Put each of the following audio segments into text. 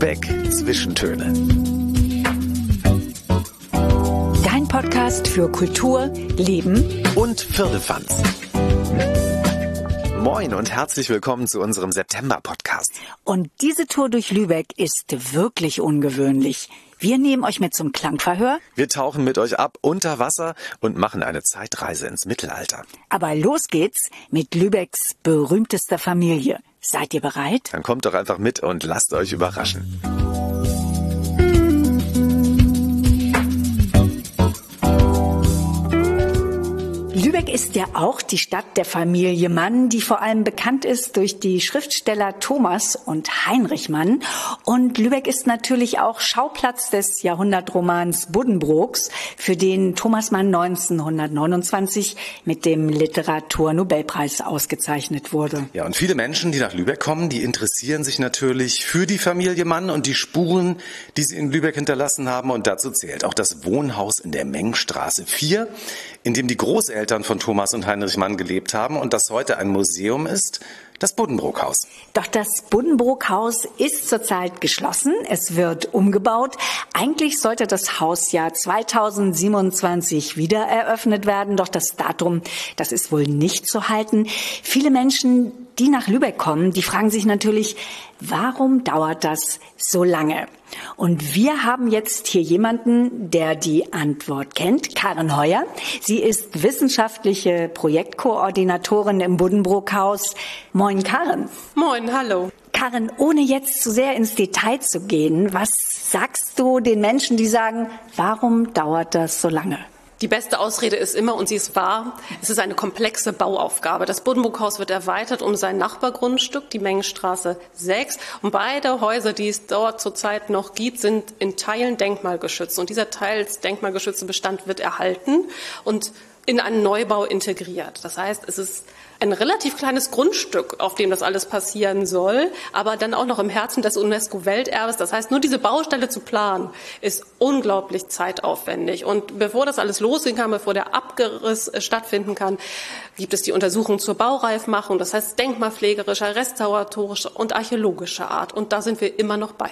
Lübeck Zwischentöne. Dein Podcast für Kultur, Leben und Firlefanz. Moin und herzlich willkommen zu unserem September-Podcast. Und diese Tour durch Lübeck ist wirklich ungewöhnlich. Wir nehmen euch mit zum Klangverhör. Wir tauchen mit euch ab unter Wasser und machen eine Zeitreise ins Mittelalter. Aber los geht's mit Lübecks berühmtester Familie. Seid ihr bereit? Dann kommt doch einfach mit und lasst euch überraschen. Lübeck ist ja auch die Stadt der Familie Mann, die vor allem bekannt ist durch die Schriftsteller Thomas und Heinrich Mann. Und Lübeck ist natürlich auch Schauplatz des Jahrhundertromans Buddenbrooks, für den Thomas Mann 1929 mit dem Literaturnobelpreis ausgezeichnet wurde. Ja, und viele Menschen, die nach Lübeck kommen, die interessieren sich natürlich für die Familie Mann und die Spuren, die sie in Lübeck hinterlassen haben. Und dazu zählt auch das Wohnhaus in der Mengstraße 4, in dem die Großeltern von Thomas und Heinrich Mann gelebt haben und das heute ein Museum ist, das Buddenbrook-Haus. Doch das Buddenbrook-Haus ist zurzeit geschlossen. Es wird umgebaut. Eigentlich sollte das Haus ja 2027 wieder eröffnet werden. Doch das Datum, das ist wohl nicht zu halten. Viele Menschen, die nach Lübeck kommen, die fragen sich natürlich, warum dauert das so lange? Und wir haben jetzt hier jemanden, der die Antwort kennt, Karen Heuer. Sie ist wissenschaftliche Projektkoordinatorin im Buddenbrook-Haus. Moin, Karen. Moin, hallo. Karen, ohne jetzt zu sehr ins Detail zu gehen, was sagst du den Menschen, die sagen, warum dauert das so lange? Die beste Ausrede ist immer, und sie ist wahr, es ist eine komplexe Bauaufgabe. Das Buddenburghaus wird erweitert um sein Nachbargrundstück, die Mengenstraße 6. Und beide Häuser, die es dort zurzeit noch gibt, sind in Teilen denkmalgeschützt. Und dieser teils denkmalgeschützte Bestand wird erhalten und in einen Neubau integriert. Das heißt, es ist ein relativ kleines Grundstück, auf dem das alles passieren soll, aber dann auch noch im Herzen des UNESCO-Welterbes. Das heißt, nur diese Baustelle zu planen, ist unglaublich zeitaufwendig. Und bevor das alles losgehen kann, bevor der Abgeriss äh, stattfinden kann, gibt es die Untersuchung zur Baureifmachung, das heißt denkmalpflegerischer, restauratorischer und archäologischer Art. Und da sind wir immer noch bei.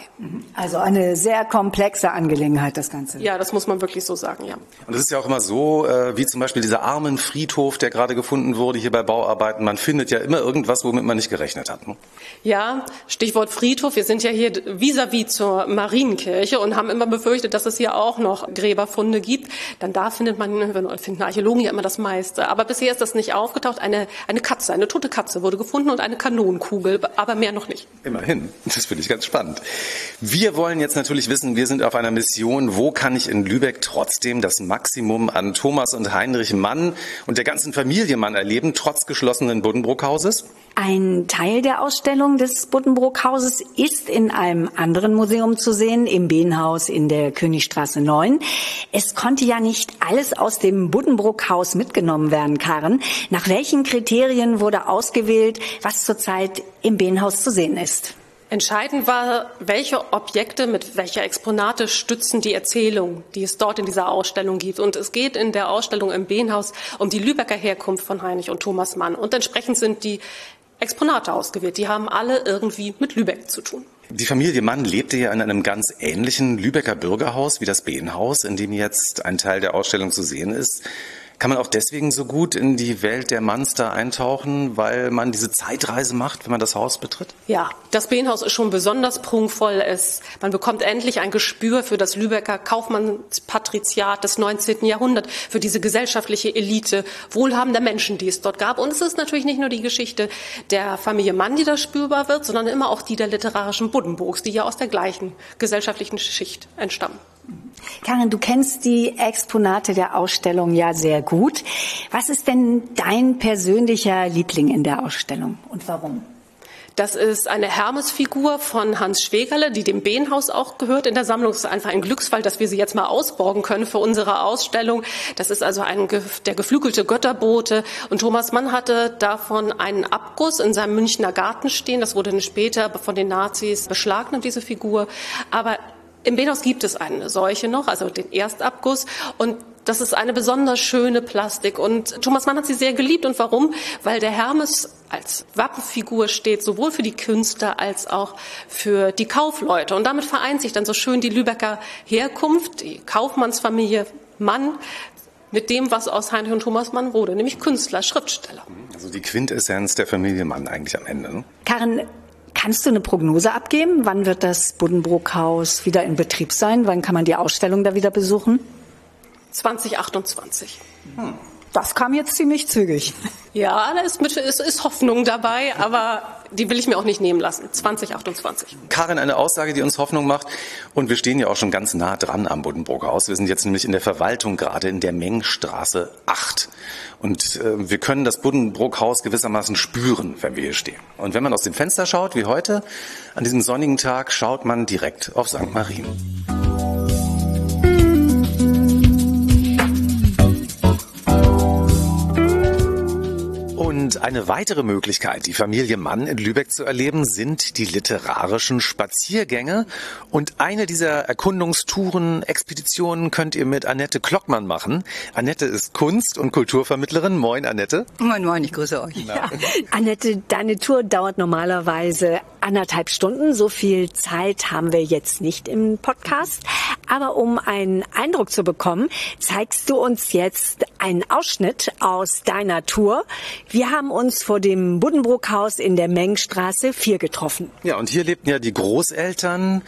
Also eine sehr komplexe Angelegenheit, das Ganze. Ja, das muss man wirklich so sagen, ja. Und es ist ja auch immer so, äh, wie zum Beispiel dieser armen Friedhof, der gerade gefunden wurde hier bei Bauarbeiten. Man findet ja immer irgendwas, womit man nicht gerechnet hat. Ne? Ja, Stichwort Friedhof. Wir sind ja hier vis-à-vis -vis zur Marienkirche und haben immer befürchtet, dass es hier auch noch Gräberfunde gibt. Dann da findet man, finden Archäologen ja immer das meiste. Aber bisher ist das nicht aufgetaucht. Eine, eine Katze, eine tote Katze wurde gefunden und eine Kanonenkugel, aber mehr noch nicht. Immerhin. Das finde ich ganz spannend. Wir wollen jetzt natürlich wissen, wir sind auf einer Mission. Wo kann ich in Lübeck trotzdem das Maximum an Thomas und Heinrich Mann und der ganzen Familie Mann erleben, trotz geschlossenen Buddenbrookhauses? Ein Teil der Ausstellung des Buddenbrookhauses ist in einem anderen Museum zu sehen, im Behnhaus in der Königstraße 9. Es konnte ja nicht alles aus dem Buddenbrookhaus mitgenommen werden, Karen. Nach welchen Kriterien wurde ausgewählt, was zurzeit im Behnhaus zu sehen ist? Entscheidend war, welche Objekte mit welcher Exponate stützen die Erzählung, die es dort in dieser Ausstellung gibt. Und es geht in der Ausstellung im Behnhaus um die Lübecker Herkunft von Heinrich und Thomas Mann. Und entsprechend sind die Exponate ausgewählt. Die haben alle irgendwie mit Lübeck zu tun. Die Familie Mann lebte ja in einem ganz ähnlichen Lübecker Bürgerhaus wie das Behnhaus, in dem jetzt ein Teil der Ausstellung zu sehen ist. Kann man auch deswegen so gut in die Welt der Monster eintauchen, weil man diese Zeitreise macht, wenn man das Haus betritt? Ja, das Behnhaus ist schon besonders prunkvoll. Es, man bekommt endlich ein Gespür für das Lübecker Kaufmannspatriziat des 19. Jahrhunderts, für diese gesellschaftliche Elite wohlhabender Menschen, die es dort gab. Und es ist natürlich nicht nur die Geschichte der Familie Mann, die da spürbar wird, sondern immer auch die der literarischen Buddenburgs, die ja aus der gleichen gesellschaftlichen Schicht entstammen. Karin, du kennst die Exponate der Ausstellung ja sehr gut. Was ist denn dein persönlicher Liebling in der Ausstellung und warum? Das ist eine Hermesfigur von Hans Schwegerle, die dem Behnhaus auch gehört in der Sammlung. Es ist einfach ein Glücksfall, dass wir sie jetzt mal ausborgen können für unsere Ausstellung. Das ist also ein, der geflügelte Götterbote. Und Thomas Mann hatte davon einen Abguss in seinem Münchner Garten stehen. Das wurde später von den Nazis beschlagnahmt, diese Figur. Aber im Behnhaus gibt es eine solche noch, also den Erstabguss. Und Das ist eine besonders schöne Plastik und Thomas Mann hat sie sehr geliebt. Und warum? Weil der Hermes als Wappenfigur steht, sowohl für die Künstler als auch für die Kaufleute. Und damit vereint sich dann so schön die Lübecker Herkunft, die Kaufmannsfamilie Mann mit dem, was aus Heinrich und Thomas Mann wurde, nämlich Künstler, Schriftsteller. Also die Quintessenz der Familie Mann eigentlich am Ende. Ne? Karin, kannst du eine Prognose abgeben? Wann wird das Buddenbrook-Haus wieder in Betrieb sein? Wann kann man die Ausstellung da wieder besuchen? 2028. Hm. Das kam jetzt ziemlich zügig. Ja, da ist, mit, ist, ist Hoffnung dabei, aber die will ich mir auch nicht nehmen lassen. 2028. Karin, eine Aussage, die uns Hoffnung macht. Und wir stehen ja auch schon ganz nah dran am Buddenbroker Haus. Wir sind jetzt nämlich in der Verwaltung gerade in der Mengstraße 8. Und äh, wir können das Buddenbrook-Haus gewissermaßen spüren, wenn wir hier stehen. Und wenn man aus dem Fenster schaut, wie heute, an diesem sonnigen Tag, schaut man direkt auf St. Marien. o Und eine weitere Möglichkeit, die Familie Mann in Lübeck zu erleben, sind die literarischen Spaziergänge. Und eine dieser Erkundungstouren, Expeditionen könnt ihr mit Annette Klockmann machen. Annette ist Kunst- und Kulturvermittlerin. Moin, Annette. Moin, moin, ich grüße euch. Ja. Annette, deine Tour dauert normalerweise anderthalb Stunden. So viel Zeit haben wir jetzt nicht im Podcast. Aber um einen Eindruck zu bekommen, zeigst du uns jetzt einen Ausschnitt aus deiner Tour. Wir haben uns vor dem Buddenbrook-Haus in der Mengstraße 4 getroffen. Ja, und hier lebten ja die Großeltern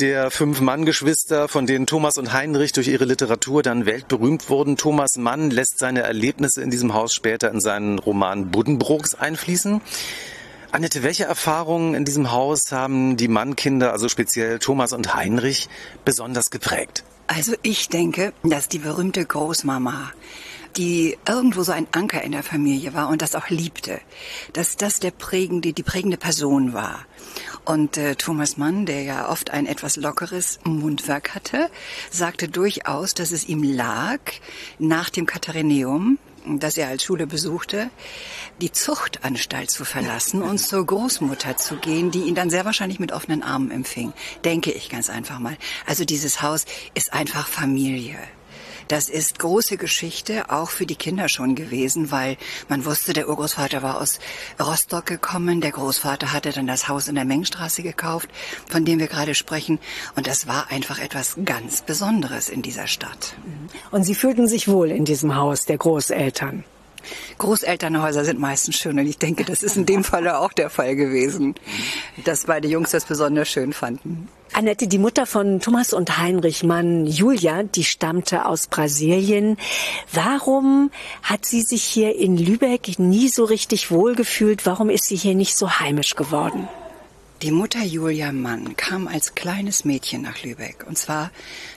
der fünf Mann-Geschwister, von denen Thomas und Heinrich durch ihre Literatur dann weltberühmt wurden. Thomas Mann lässt seine Erlebnisse in diesem Haus später in seinen Roman Buddenbrooks einfließen. Annette, welche Erfahrungen in diesem Haus haben die Mannkinder, also speziell Thomas und Heinrich, besonders geprägt? Also ich denke, dass die berühmte Großmama, die irgendwo so ein Anker in der Familie war und das auch liebte, dass das der prägende, die prägende Person war. Und äh, Thomas Mann, der ja oft ein etwas lockeres Mundwerk hatte, sagte durchaus, dass es ihm lag, nach dem Katharineum, das er als Schule besuchte, die Zuchtanstalt zu verlassen und zur Großmutter zu gehen, die ihn dann sehr wahrscheinlich mit offenen Armen empfing. Denke ich ganz einfach mal. Also dieses Haus ist einfach Familie. Das ist große Geschichte, auch für die Kinder schon gewesen, weil man wusste, der Urgroßvater war aus Rostock gekommen, der Großvater hatte dann das Haus in der Mengstraße gekauft, von dem wir gerade sprechen. Und das war einfach etwas ganz Besonderes in dieser Stadt. Und Sie fühlten sich wohl in diesem Haus der Großeltern? Großelternhäuser sind meistens schön und ich denke, das ist in dem Falle auch der Fall gewesen, dass beide Jungs das besonders schön fanden. Annette, die Mutter von Thomas und Heinrich Mann, Julia, die stammte aus Brasilien. Warum hat sie sich hier in Lübeck nie so richtig wohlgefühlt? Warum ist sie hier nicht so heimisch geworden? Die Mutter Julia Mann kam als kleines Mädchen nach Lübeck. Und zwar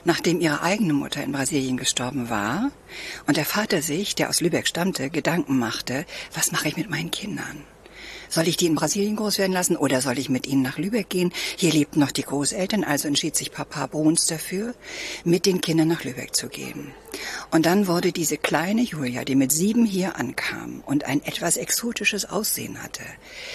nachdem ihre eigene Mutter in Brasilien gestorben war und der Vater sich, der aus Lübeck stammte, Gedanken machte, was mache ich mit meinen Kindern? Soll ich die in Brasilien groß werden lassen oder soll ich mit ihnen nach Lübeck gehen? Hier lebten noch die Großeltern, also entschied sich Papa Bruns dafür, mit den Kindern nach Lübeck zu gehen. Und dann wurde diese kleine Julia, die mit sieben hier ankam und ein etwas exotisches Aussehen hatte.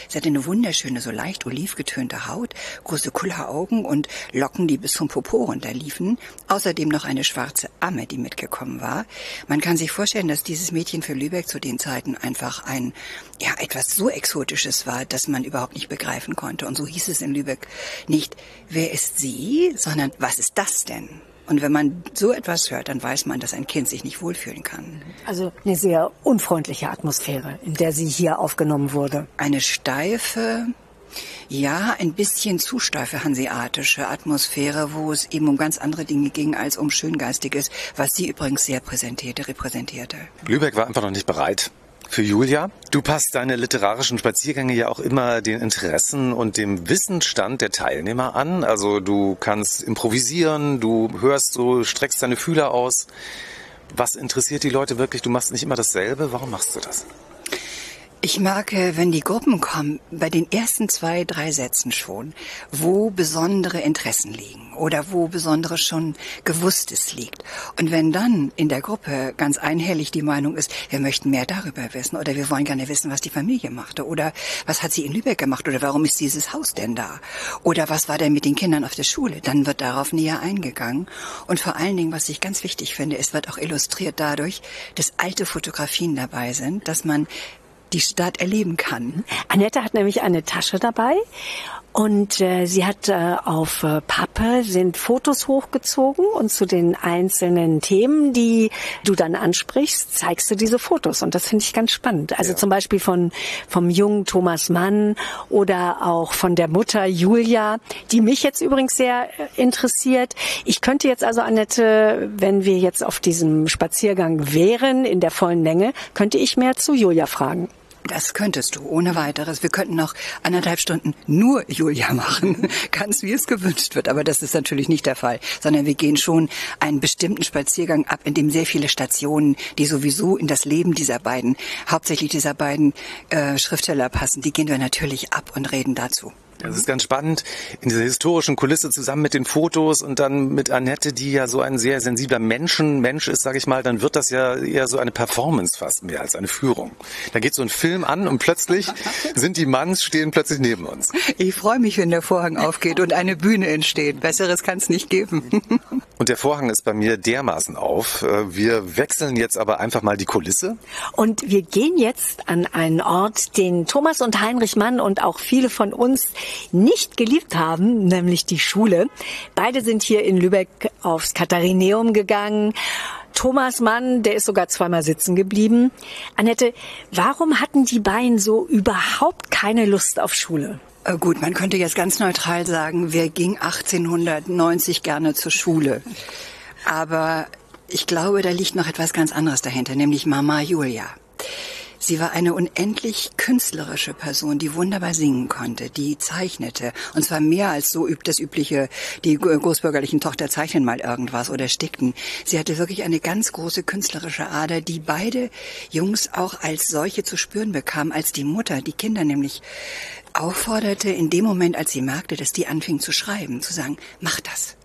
Sie hatte eine wunderschöne, so leicht olivgetönte Haut, große Kulleraugen und Locken, die bis zum Popo runterliefen. Außerdem noch eine schwarze Amme, die mitgekommen war. Man kann sich vorstellen, dass dieses Mädchen für Lübeck zu den Zeiten einfach ein, ja, etwas so exotisches war, dass man überhaupt nicht begreifen konnte. Und so hieß es in Lübeck nicht, wer ist sie, sondern was ist das denn? Und wenn man so etwas hört, dann weiß man, dass ein Kind sich nicht wohlfühlen kann. Also eine sehr unfreundliche Atmosphäre, in der sie hier aufgenommen wurde. Eine steife, ja, ein bisschen zu steife hanseatische Atmosphäre, wo es eben um ganz andere Dinge ging als um Schöngeistiges, was sie übrigens sehr präsentierte, repräsentierte. Lübeck war einfach noch nicht bereit für Julia. Du passt deine literarischen Spaziergänge ja auch immer den Interessen und dem Wissensstand der Teilnehmer an. Also du kannst improvisieren, du hörst so, streckst deine Fühler aus. Was interessiert die Leute wirklich? Du machst nicht immer dasselbe. Warum machst du das? Ich merke, wenn die Gruppen kommen, bei den ersten zwei, drei Sätzen schon, wo besondere Interessen liegen oder wo besonderes schon Gewusstes liegt. Und wenn dann in der Gruppe ganz einhellig die Meinung ist, wir möchten mehr darüber wissen oder wir wollen gerne wissen, was die Familie machte oder was hat sie in Lübeck gemacht oder warum ist dieses Haus denn da oder was war denn mit den Kindern auf der Schule, dann wird darauf näher eingegangen. Und vor allen Dingen, was ich ganz wichtig finde, es wird auch illustriert dadurch, dass alte Fotografien dabei sind, dass man die Stadt erleben kann. Annette hat nämlich eine Tasche dabei und äh, sie hat äh, auf äh, Pappe sind Fotos hochgezogen und zu den einzelnen Themen, die du dann ansprichst, zeigst du diese Fotos und das finde ich ganz spannend. Also ja. zum Beispiel von vom jungen Thomas Mann oder auch von der Mutter Julia, die mich jetzt übrigens sehr äh, interessiert. Ich könnte jetzt also Annette, wenn wir jetzt auf diesem Spaziergang wären in der vollen Länge, könnte ich mehr zu Julia fragen. Das könntest du, ohne weiteres. Wir könnten noch anderthalb Stunden nur Julia machen, ganz wie es gewünscht wird. Aber das ist natürlich nicht der Fall, sondern wir gehen schon einen bestimmten Spaziergang ab, in dem sehr viele Stationen, die sowieso in das Leben dieser beiden, hauptsächlich dieser beiden äh, Schriftsteller passen, die gehen wir natürlich ab und reden dazu. Das ist ganz spannend, in dieser historischen Kulisse zusammen mit den Fotos und dann mit Annette, die ja so ein sehr sensibler Menschen, Mensch ist, sage ich mal, dann wird das ja eher so eine Performance fast mehr als eine Führung. Da geht so ein Film an und plötzlich sind die Manns stehen plötzlich neben uns. Ich freue mich, wenn der Vorhang aufgeht und eine Bühne entsteht. Besseres kann es nicht geben. Und der Vorhang ist bei mir dermaßen auf. Äh, wir wechseln jetzt aber einfach mal die Kulisse. Und wir gehen jetzt an einen Ort, den Thomas und Heinrich Mann und auch viele von uns nicht geliebt haben, nämlich die Schule. Beide sind hier in Lübeck aufs Katharineum gegangen. Thomas Mann, der ist sogar zweimal sitzen geblieben. Annette, warum hatten die beiden so überhaupt keine Lust auf Schule? Äh, gut, man könnte jetzt ganz neutral sagen, wer ging 1890 gerne zur Schule? Aber ich glaube, da liegt noch etwas ganz anderes dahinter, nämlich Mama Julia. Sie war eine unendlich künstlerische Person, die wunderbar singen konnte, die zeichnete. Und zwar mehr als so übt das übliche, die großbürgerlichen Tochter zeichnen mal irgendwas oder stickten. Sie hatte wirklich eine ganz große künstlerische Ader, die beide Jungs auch als solche zu spüren bekam, als die Mutter, die Kinder nämlich aufforderte, in dem Moment, als sie merkte, dass die anfing zu schreiben, zu sagen, mach das.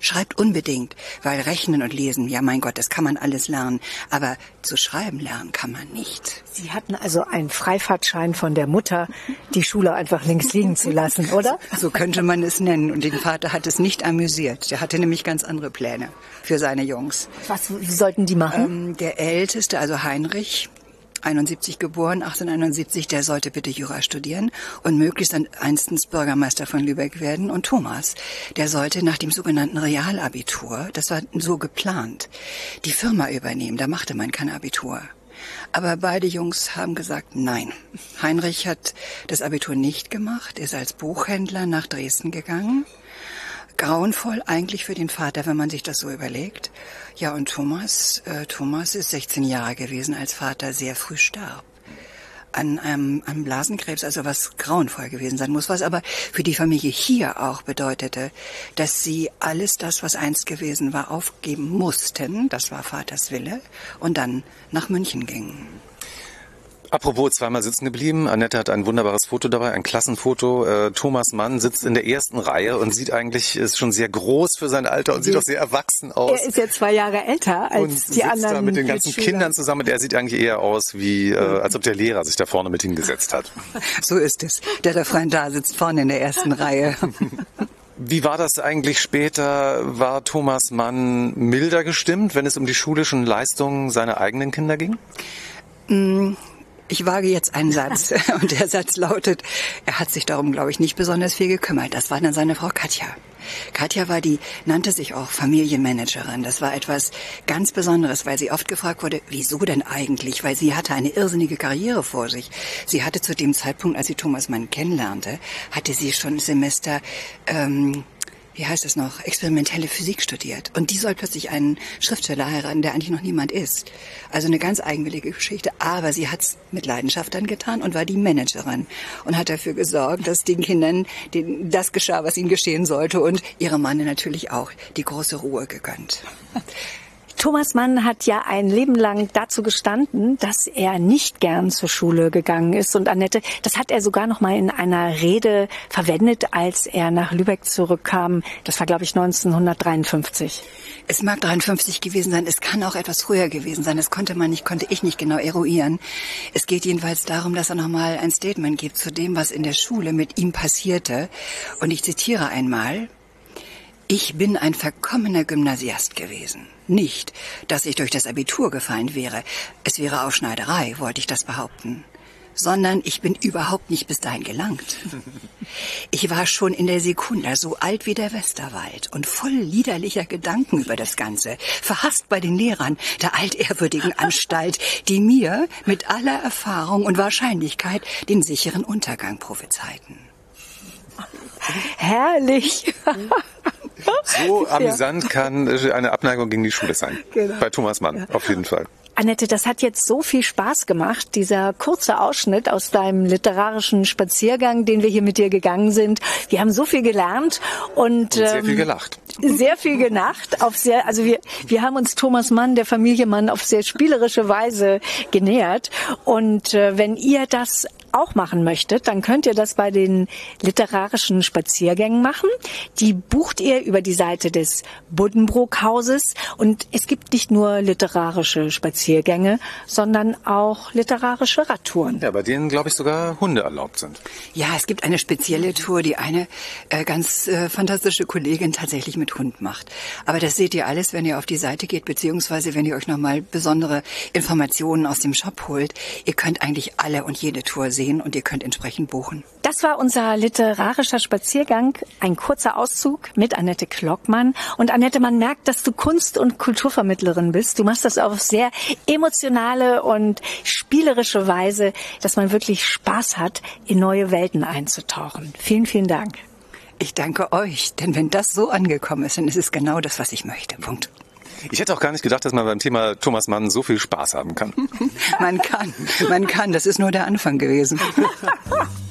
Schreibt unbedingt, weil Rechnen und Lesen, ja mein Gott, das kann man alles lernen, aber zu schreiben lernen kann man nicht. Sie hatten also einen Freifahrtschein von der Mutter, die Schule einfach links liegen zu lassen, oder? So könnte man es nennen. Und den Vater hat es nicht amüsiert. Der hatte nämlich ganz andere Pläne für seine Jungs. Was sollten die machen? Ähm, der Älteste, also Heinrich, 71 geboren, 1871, der sollte bitte Jura studieren und möglichst dann einstens Bürgermeister von Lübeck werden. Und Thomas, der sollte nach dem sogenannten Realabitur, das war so geplant, die Firma übernehmen. Da machte man kein Abitur. Aber beide Jungs haben gesagt, nein. Heinrich hat das Abitur nicht gemacht, ist als Buchhändler nach Dresden gegangen grauenvoll eigentlich für den Vater, wenn man sich das so überlegt. Ja, und Thomas, äh, Thomas ist 16 Jahre gewesen, als Vater sehr früh starb. An einem an Blasenkrebs, also was grauenvoll gewesen sein muss, was aber für die Familie hier auch bedeutete, dass sie alles das, was einst gewesen war, aufgeben mussten, das war Vaters Wille, und dann nach München gingen. Apropos zweimal sitzen geblieben. Annette hat ein wunderbares Foto dabei, ein Klassenfoto. Äh, Thomas Mann sitzt in der ersten Reihe und sieht eigentlich, ist schon sehr groß für sein Alter und sieht auch sehr erwachsen aus. Er ist ja zwei Jahre älter als und die sitzt anderen. da mit den ganzen Kindern zusammen. Der sieht eigentlich eher aus wie, äh, als ob der Lehrer sich da vorne mit hingesetzt hat. So ist es. Der da vorne da sitzt vorne in der ersten Reihe. Wie war das eigentlich später? War Thomas Mann milder gestimmt, wenn es um die schulischen Leistungen seiner eigenen Kinder ging? Ich wage jetzt einen Satz und der Satz lautet, er hat sich darum, glaube ich, nicht besonders viel gekümmert. Das war dann seine Frau Katja. Katja war die, nannte sich auch Familienmanagerin. Das war etwas ganz Besonderes, weil sie oft gefragt wurde, wieso denn eigentlich? Weil sie hatte eine irrsinnige Karriere vor sich. Sie hatte zu dem Zeitpunkt, als sie Thomas Mann kennenlernte, hatte sie schon Semester ähm, wie heißt es noch, experimentelle Physik studiert. Und die soll plötzlich einen Schriftsteller heiraten, der eigentlich noch niemand ist. Also eine ganz eigenwillige Geschichte. Aber sie hat's mit Leidenschaft dann getan und war die Managerin und hat dafür gesorgt, dass den Kindern das geschah, was ihnen geschehen sollte und ihre Mann natürlich auch die große Ruhe gegönnt. Thomas Mann hat ja ein Leben lang dazu gestanden, dass er nicht gern zur Schule gegangen ist. Und Annette, das hat er sogar noch mal in einer Rede verwendet, als er nach Lübeck zurückkam. Das war, glaube ich, 1953. Es mag 53 gewesen sein, es kann auch etwas früher gewesen sein. Das konnte man nicht, konnte ich nicht genau eruieren. Es geht jedenfalls darum, dass er nochmal ein Statement gibt zu dem, was in der Schule mit ihm passierte. Und ich zitiere einmal. Ich bin ein verkommener Gymnasiast gewesen. Nicht, dass ich durch das Abitur gefallen wäre. Es wäre Aufschneiderei, wollte ich das behaupten sondern ich bin überhaupt nicht bis dahin gelangt. Ich war schon in der Sekunde so alt wie der Westerwald und voll liederlicher Gedanken über das Ganze, verhasst bei den Lehrern der altehrwürdigen Anstalt, die mir mit aller Erfahrung und Wahrscheinlichkeit den sicheren Untergang prophezeiten. Herrlich. So amüsant kann eine Abneigung gegen die Schule sein. Genau. Bei Thomas Mann, auf jeden Fall. Annette, das hat jetzt so viel Spaß gemacht, dieser kurze Ausschnitt aus deinem literarischen Spaziergang, den wir hier mit dir gegangen sind. Wir haben so viel gelernt und, und sehr ähm, viel gelacht. Sehr viel gelacht, auf sehr, also wir, wir haben uns Thomas Mann, der Familie Mann, auf sehr spielerische Weise genähert. Und äh, wenn ihr das auch machen möchtet, dann könnt ihr das bei den literarischen Spaziergängen machen. Die bucht ihr über die Seite des Buddenbrook Hauses und es gibt nicht nur literarische Spaziergänge, sondern auch literarische Radtouren. Ja, bei denen glaube ich sogar Hunde erlaubt sind. Ja, es gibt eine spezielle Tour, die eine äh, ganz äh, fantastische Kollegin tatsächlich mit Hund macht. Aber das seht ihr alles, wenn ihr auf die Seite geht, beziehungsweise wenn ihr euch nochmal besondere Informationen aus dem Shop holt. Ihr könnt eigentlich alle und jede Tour sehen sehen und ihr könnt entsprechend buchen. Das war unser literarischer Spaziergang, ein kurzer Auszug mit Annette Klockmann. Und Annette, man merkt, dass du Kunst- und Kulturvermittlerin bist. Du machst das auf sehr emotionale und spielerische Weise, dass man wirklich Spaß hat, in neue Welten einzutauchen. Vielen, vielen Dank. Ich danke euch, denn wenn das so angekommen ist, dann ist es genau das, was ich möchte. Punkt. Ich hätte auch gar nicht gedacht, dass man beim Thema Thomas Mann so viel Spaß haben kann. man kann, man kann. Das ist nur der Anfang gewesen.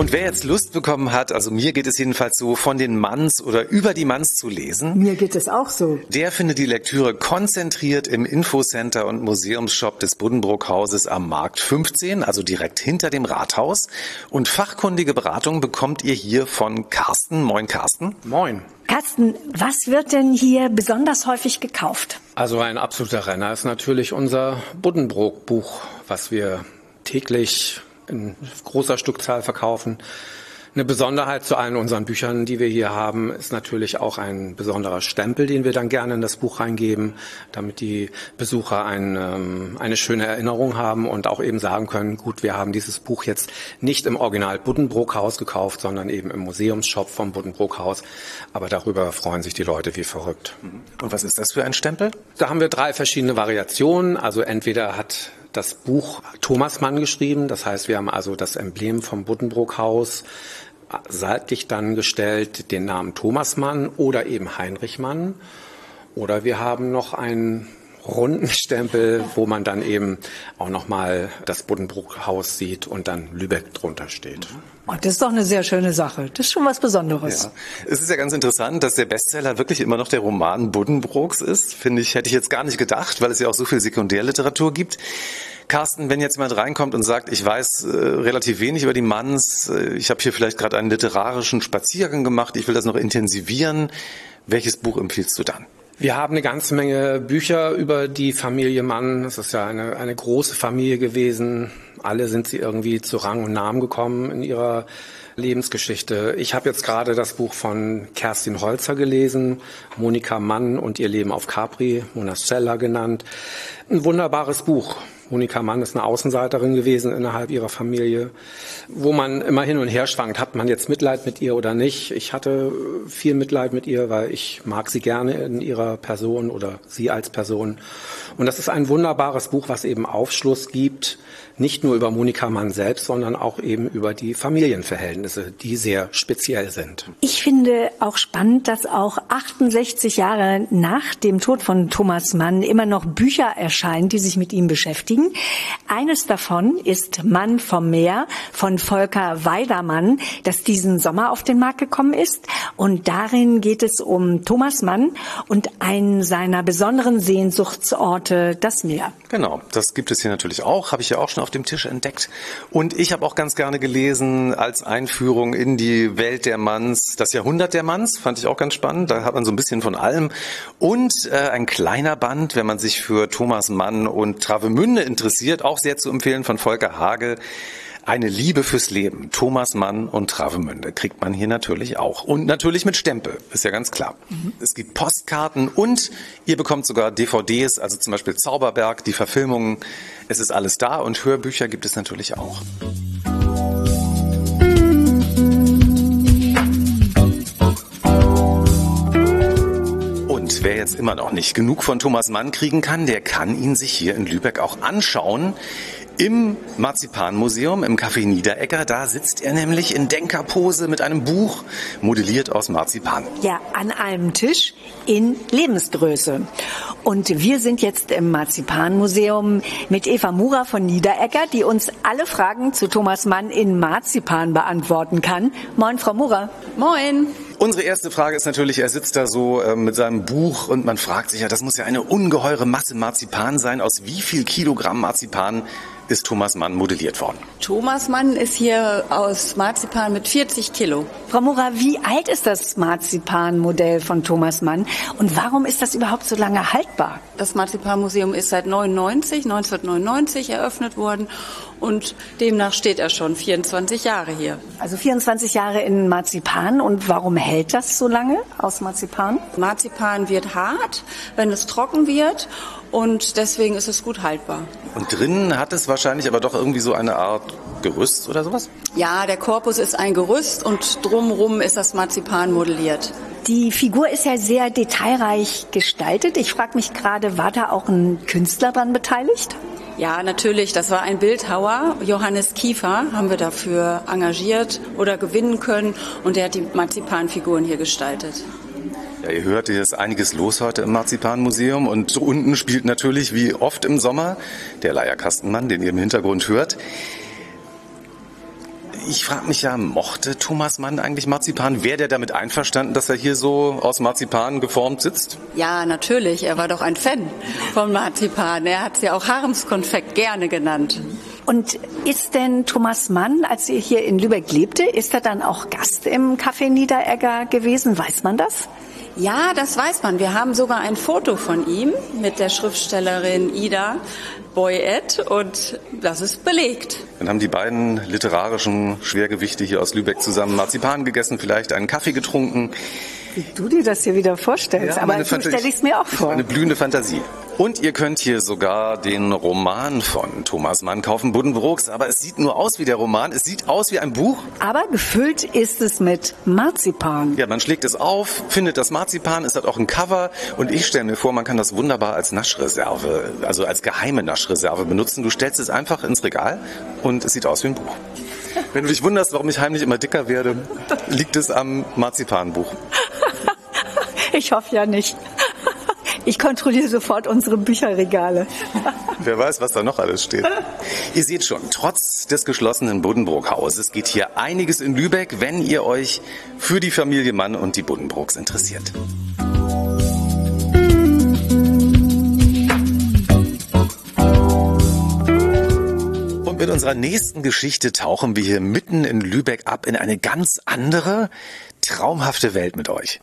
Und wer jetzt Lust bekommen hat, also mir geht es jedenfalls so, von den Manns oder über die Manns zu lesen. Mir geht es auch so. Der findet die Lektüre konzentriert im Infocenter und Museumsshop des Buddenbrook-Hauses am Markt 15, also direkt hinter dem Rathaus. Und fachkundige Beratung bekommt ihr hier von Carsten. Moin, Carsten. Moin. Carsten, was wird denn hier besonders häufig gekauft? Also ein absoluter Renner ist natürlich unser Buddenbrook-Buch, was wir täglich in großer Stückzahl verkaufen. Eine Besonderheit zu allen unseren Büchern, die wir hier haben, ist natürlich auch ein besonderer Stempel, den wir dann gerne in das Buch reingeben, damit die Besucher ein, ähm, eine schöne Erinnerung haben und auch eben sagen können, gut, wir haben dieses Buch jetzt nicht im Original Buddenbrook-Haus gekauft, sondern eben im Museumsshop vom Buddenbrook-Haus. Aber darüber freuen sich die Leute wie verrückt. Und was ist das für ein Stempel? Da haben wir drei verschiedene Variationen. Also entweder hat das Buch Thomas Mann geschrieben. Das heißt, wir haben also das Emblem vom Buddenbrook-Haus seitlich dann gestellt, den Namen Thomas Mann oder eben Heinrich Mann. Oder wir haben noch einen runden Stempel, wo man dann eben auch nochmal das Buddenbrook-Haus sieht und dann Lübeck drunter steht. Oh, das ist doch eine sehr schöne Sache. Das ist schon was Besonderes. Ja. Es ist ja ganz interessant, dass der Bestseller wirklich immer noch der Roman Buddenbrooks ist. Finde ich, hätte ich jetzt gar nicht gedacht, weil es ja auch so viel Sekundärliteratur gibt. Carsten, wenn jetzt jemand reinkommt und sagt, ich weiß äh, relativ wenig über die Manns, äh, ich habe hier vielleicht gerade einen literarischen Spaziergang gemacht, ich will das noch intensivieren, welches Buch empfiehlst du dann? Wir haben eine ganze Menge Bücher über die Familie Mann. Es ist ja eine, eine große Familie gewesen. Alle sind sie irgendwie zu Rang und Namen gekommen in ihrer Lebensgeschichte. Ich habe jetzt gerade das Buch von Kerstin Holzer gelesen, Monika Mann und ihr Leben auf Capri, Monastella genannt. Ein wunderbares Buch. Monika Mann ist eine Außenseiterin gewesen innerhalb ihrer Familie, wo man immer hin und her schwankt, hat man jetzt Mitleid mit ihr oder nicht. Ich hatte viel Mitleid mit ihr, weil ich mag sie gerne in ihrer Person oder sie als Person. Und das ist ein wunderbares Buch, was eben Aufschluss gibt, nicht nur über Monika Mann selbst, sondern auch eben über die Familienverhältnisse, die sehr speziell sind. Ich finde auch spannend, dass auch 68 Jahre nach dem Tod von Thomas Mann immer noch Bücher erscheinen, die sich mit ihm beschäftigen. Eines davon ist Mann vom Meer von Volker Weidermann, das diesen Sommer auf den Markt gekommen ist. Und darin geht es um Thomas Mann und einen seiner besonderen Sehnsuchtsorte, das Meer. Genau, das gibt es hier natürlich auch, habe ich ja auch schon auf dem Tisch entdeckt. Und ich habe auch ganz gerne gelesen als Einführung in die Welt der Manns, das Jahrhundert der Manns, fand ich auch ganz spannend. Da hat man so ein bisschen von allem. Und äh, ein kleiner Band, wenn man sich für Thomas Mann und Travemünde interessiert, auch sehr zu empfehlen von Volker Hagel. Eine Liebe fürs Leben. Thomas Mann und Travemünde kriegt man hier natürlich auch. Und natürlich mit Stempel, ist ja ganz klar. Mhm. Es gibt Postkarten und ihr bekommt sogar DVDs, also zum Beispiel Zauberberg, die Verfilmungen. Es ist alles da und Hörbücher gibt es natürlich auch. Und wer jetzt immer noch nicht genug von Thomas Mann kriegen kann, der kann ihn sich hier in Lübeck auch anschauen im Marzipanmuseum im Café Niederegger. Da sitzt er nämlich in Denkerpose mit einem Buch modelliert aus Marzipan. Ja, an einem Tisch in Lebensgröße. Und wir sind jetzt im Marzipanmuseum mit Eva Mura von Niederegger, die uns alle Fragen zu Thomas Mann in Marzipan beantworten kann. Moin, Frau Mura. Moin. Unsere erste Frage ist natürlich, er sitzt da so äh, mit seinem Buch und man fragt sich ja, das muss ja eine ungeheure Masse Marzipan sein. Aus wie viel Kilogramm Marzipan ist Thomas Mann modelliert worden? Thomas Mann ist hier aus Marzipan mit 40 Kilo. Frau Mura, wie alt ist das Marzipanmodell von Thomas Mann und warum ist das überhaupt so lange haltbar? Das Marzipanmuseum ist seit 99, 1999 eröffnet worden und demnach steht er schon 24 Jahre hier. Also 24 Jahre in Marzipan und warum hält das so lange aus Marzipan? Marzipan wird hart, wenn es trocken wird und deswegen ist es gut haltbar. Und drinnen hat es wahrscheinlich aber doch irgendwie so eine Art Gerüst oder sowas? Ja, der Korpus ist ein Gerüst und drumherum ist das Marzipan modelliert. Die Figur ist ja sehr detailreich gestaltet. Ich frage mich gerade, war da auch ein Künstler dran beteiligt? Ja, natürlich. Das war ein Bildhauer. Johannes Kiefer haben wir dafür engagiert oder gewinnen können und der hat die Marzipanfiguren hier gestaltet. Ja, ihr hört, hier ist einiges los heute im Marzipanmuseum und so unten spielt natürlich wie oft im Sommer der Leierkastenmann, den ihr im Hintergrund hört. Ich frage mich ja, mochte Thomas Mann eigentlich Marzipan? Wäre der damit einverstanden, dass er hier so aus Marzipan geformt sitzt? Ja, natürlich. Er war doch ein Fan von Marzipan. Er hat es ja auch Haremskonfekt gerne genannt. Und ist denn Thomas Mann, als er hier in Lübeck lebte, ist er dann auch Gast im Café Niederegger gewesen? Weiß man das? Ja, das weiß man. Wir haben sogar ein Foto von ihm mit der Schriftstellerin Ida Boyett und das ist belegt. Dann haben die beiden literarischen Schwergewichte hier aus Lübeck zusammen Marzipan gegessen, vielleicht einen Kaffee getrunken. Wie du dir das hier wieder vorstellst, ja, aber so stelle ich es mir auch vor. Eine blühende Fantasie. Und ihr könnt hier sogar den Roman von Thomas Mann kaufen, Buddenbrooks. Aber es sieht nur aus wie der Roman. Es sieht aus wie ein Buch. Aber gefüllt ist es mit Marzipan. Ja, man schlägt es auf, findet das Marzipan, es hat auch ein Cover. Und ich stelle mir vor, man kann das wunderbar als Naschreserve, also als geheime Naschreserve benutzen. Du stellst es einfach ins Regal und es sieht aus wie ein Buch. Wenn du dich wunderst, warum ich heimlich immer dicker werde, liegt es am Marzipanbuch. Ich hoffe ja nicht. Ich kontrolliere sofort unsere Bücherregale. Wer weiß, was da noch alles steht. Ihr seht schon, trotz des geschlossenen Buddenbrook-Hauses geht hier einiges in Lübeck, wenn ihr euch für die Familie Mann und die Buddenbrooks interessiert. mit unserer nächsten Geschichte tauchen wir hier mitten in Lübeck ab in eine ganz andere, traumhafte Welt mit euch.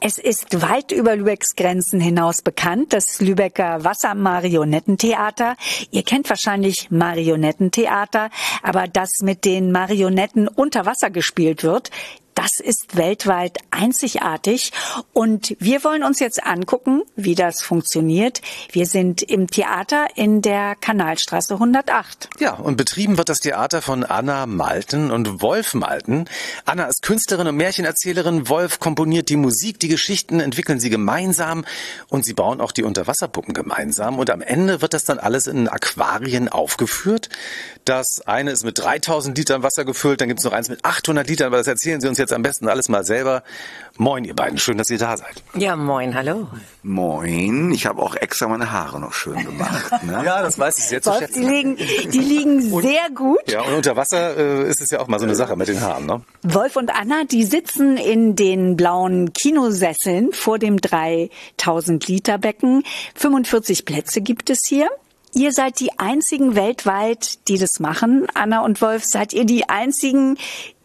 Es ist weit über Lübecks Grenzen hinaus bekannt, das Lübecker Wassermarionettentheater. Ihr kennt wahrscheinlich Marionettentheater, aber das mit den Marionetten unter Wasser gespielt wird, das ist weltweit einzigartig und wir wollen uns jetzt angucken, wie das funktioniert. Wir sind im Theater in der Kanalstraße 108. Ja, und betrieben wird das Theater von Anna Malten und Wolf Malten. Anna ist Künstlerin und Märchenerzählerin. Wolf komponiert die Musik, die Geschichten entwickeln sie gemeinsam und sie bauen auch die Unterwasserpuppen gemeinsam. Und am Ende wird das dann alles in Aquarien aufgeführt. Das eine ist mit 3000 Litern Wasser gefüllt, dann gibt es noch eins mit 800 Litern, aber das erzählen sie uns jetzt jetzt am besten alles mal selber. Moin, ihr beiden. Schön, dass ihr da seid. Ja, moin, hallo. Moin. Ich habe auch extra meine Haare noch schön gemacht. Ne? ja, das weiß ich sehr zu schätzen. die liegen, die liegen sehr gut. Ja, und unter Wasser äh, ist es ja auch mal so eine Sache mit den Haaren, ne? Wolf und Anna, die sitzen in den blauen Kinosesseln vor dem 3000 Liter Becken. 45 Plätze gibt es hier. Ihr seid die einzigen weltweit, die das machen. Anna und Wolf, seid ihr die einzigen,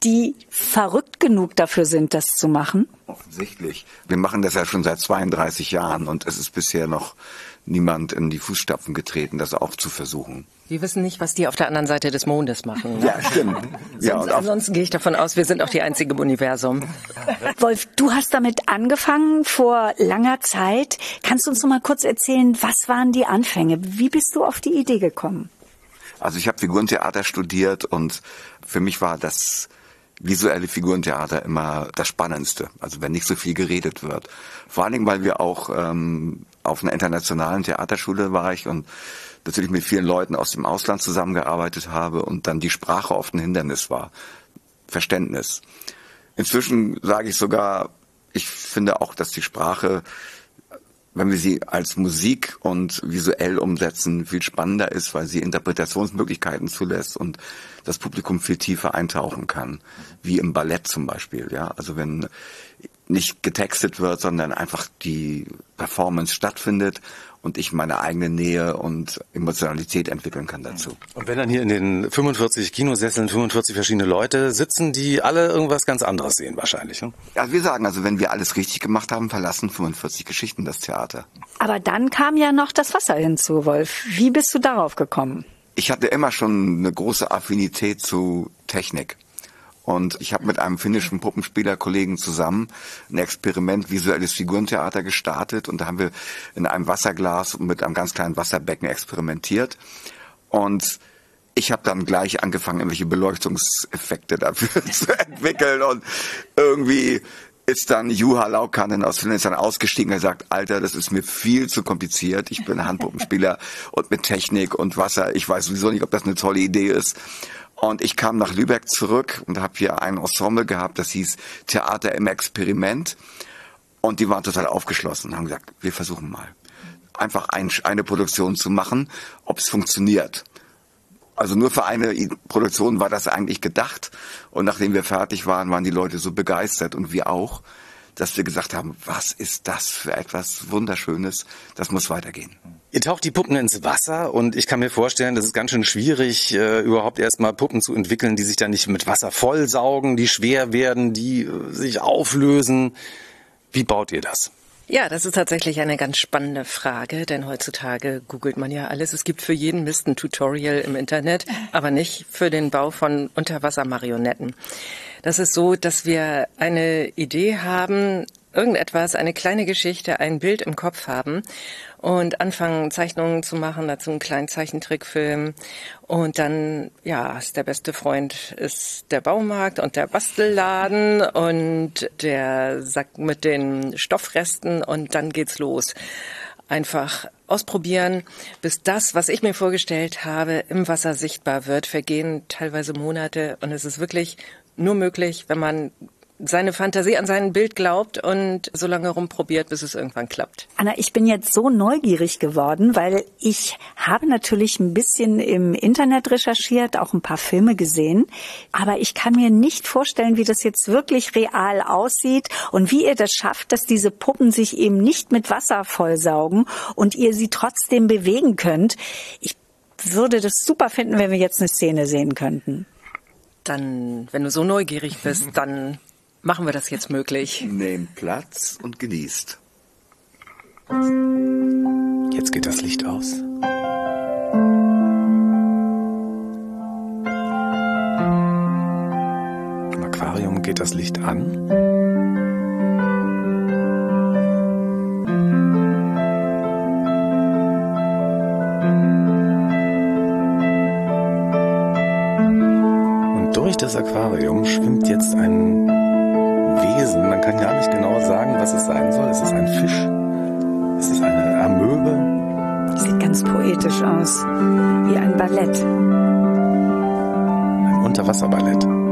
die verrückt genug dafür sind, das zu machen? Offensichtlich. Wir machen das ja schon seit 32 Jahren und es ist bisher noch niemand in die Fußstapfen getreten, das auch zu versuchen. Wir wissen nicht, was die auf der anderen Seite des Mondes machen. Ja, stimmt. Ja, Sonst, ansonsten gehe ich davon aus, wir sind auch die einzige im Universum. Wolf, du hast damit angefangen vor langer Zeit. Kannst du uns noch mal kurz erzählen, was waren die Anfänge? Wie bist du auf die Idee gekommen? also ich habe Figurentheater studiert und für mich war das visuelle Figurentheater immer das Spannendste. Also wenn nicht so viel geredet wird. Vor allen Dingen, weil wir auch ähm, auf einer internationalen Theaterschule war ich und natürlich mit vielen Leuten aus dem Ausland zusammengearbeitet habe und dann die Sprache oft ein Hindernis war. Verständnis. Inzwischen sage ich sogar, ich finde auch, dass die Sprache, wenn wir sie als Musik und visuell umsetzen, viel spannender ist, weil sie Interpretationsmöglichkeiten zulässt und das Publikum viel tiefer eintauchen kann, wie im Ballett zum Beispiel. Ja, also wenn nicht getextet wird, sondern einfach die Performance stattfindet und ich meine eigene Nähe und Emotionalität entwickeln kann dazu. Und wenn dann hier in den 45 Kinosesseln 45 verschiedene Leute sitzen, die alle irgendwas ganz anderes sehen wahrscheinlich. Ne? Ja, wir sagen also, wenn wir alles richtig gemacht haben, verlassen 45 Geschichten das Theater. Aber dann kam ja noch das Wasser hinzu, Wolf. Wie bist du darauf gekommen? Ich hatte immer schon eine große Affinität zu Technik. Und ich habe mit einem finnischen Puppenspielerkollegen zusammen ein Experiment visuelles Figurentheater gestartet und da haben wir in einem Wasserglas mit einem ganz kleinen Wasserbecken experimentiert. Und ich habe dann gleich angefangen, irgendwelche Beleuchtungseffekte dafür zu entwickeln und irgendwie ist dann Juha Laukanen aus Finnland dann ausgestiegen und sagt, Alter, das ist mir viel zu kompliziert. Ich bin Handpuppenspieler und mit Technik und Wasser, ich weiß sowieso nicht, ob das eine tolle Idee ist. Und ich kam nach Lübeck zurück und habe hier ein Ensemble gehabt, das hieß Theater im Experiment. Und die waren total aufgeschlossen und haben gesagt, wir versuchen mal. Einfach ein, eine Produktion zu machen, ob es funktioniert. Also nur für eine Produktion war das eigentlich gedacht. Und nachdem wir fertig waren, waren die Leute so begeistert und wir auch, dass wir gesagt haben, was ist das für etwas Wunderschönes? Das muss weitergehen. Ihr taucht die Puppen ins Wasser und ich kann mir vorstellen, das ist ganz schön schwierig, äh, überhaupt erstmal Puppen zu entwickeln, die sich dann nicht mit Wasser vollsaugen, die schwer werden, die äh, sich auflösen. Wie baut ihr das? Ja, das ist tatsächlich eine ganz spannende Frage, denn heutzutage googelt man ja alles. Es gibt für jeden Mist ein Tutorial im Internet, aber nicht für den Bau von Unterwassermarionetten. Das ist so, dass wir eine Idee haben, irgendetwas, eine kleine Geschichte, ein Bild im Kopf haben und anfangen Zeichnungen zu machen, dazu einen kleinen Zeichentrickfilm und dann, ja, der beste Freund ist der Baumarkt und der Bastelladen und der Sack mit den Stoffresten und dann geht's los. Einfach ausprobieren, bis das, was ich mir vorgestellt habe, im Wasser sichtbar wird. Vergehen teilweise Monate und es ist wirklich nur möglich, wenn man seine Fantasie an sein Bild glaubt und so lange rumprobiert, bis es irgendwann klappt. Anna, ich bin jetzt so neugierig geworden, weil ich habe natürlich ein bisschen im Internet recherchiert, auch ein paar Filme gesehen, aber ich kann mir nicht vorstellen, wie das jetzt wirklich real aussieht und wie ihr das schafft, dass diese Puppen sich eben nicht mit Wasser vollsaugen und ihr sie trotzdem bewegen könnt. Ich würde das super finden, wenn wir jetzt eine Szene sehen könnten. Dann, wenn du so neugierig bist, dann machen wir das jetzt möglich. Nehmt Platz und genießt. Jetzt geht das Licht aus. Im Aquarium geht das Licht an. Das Aquarium schwimmt jetzt ein Wesen. Man kann gar nicht genau sagen, was es sein soll. Es ist ein Fisch. Es ist eine Amöbe. Sieht ganz poetisch aus, wie ein Ballett. Ein Unterwasserballett.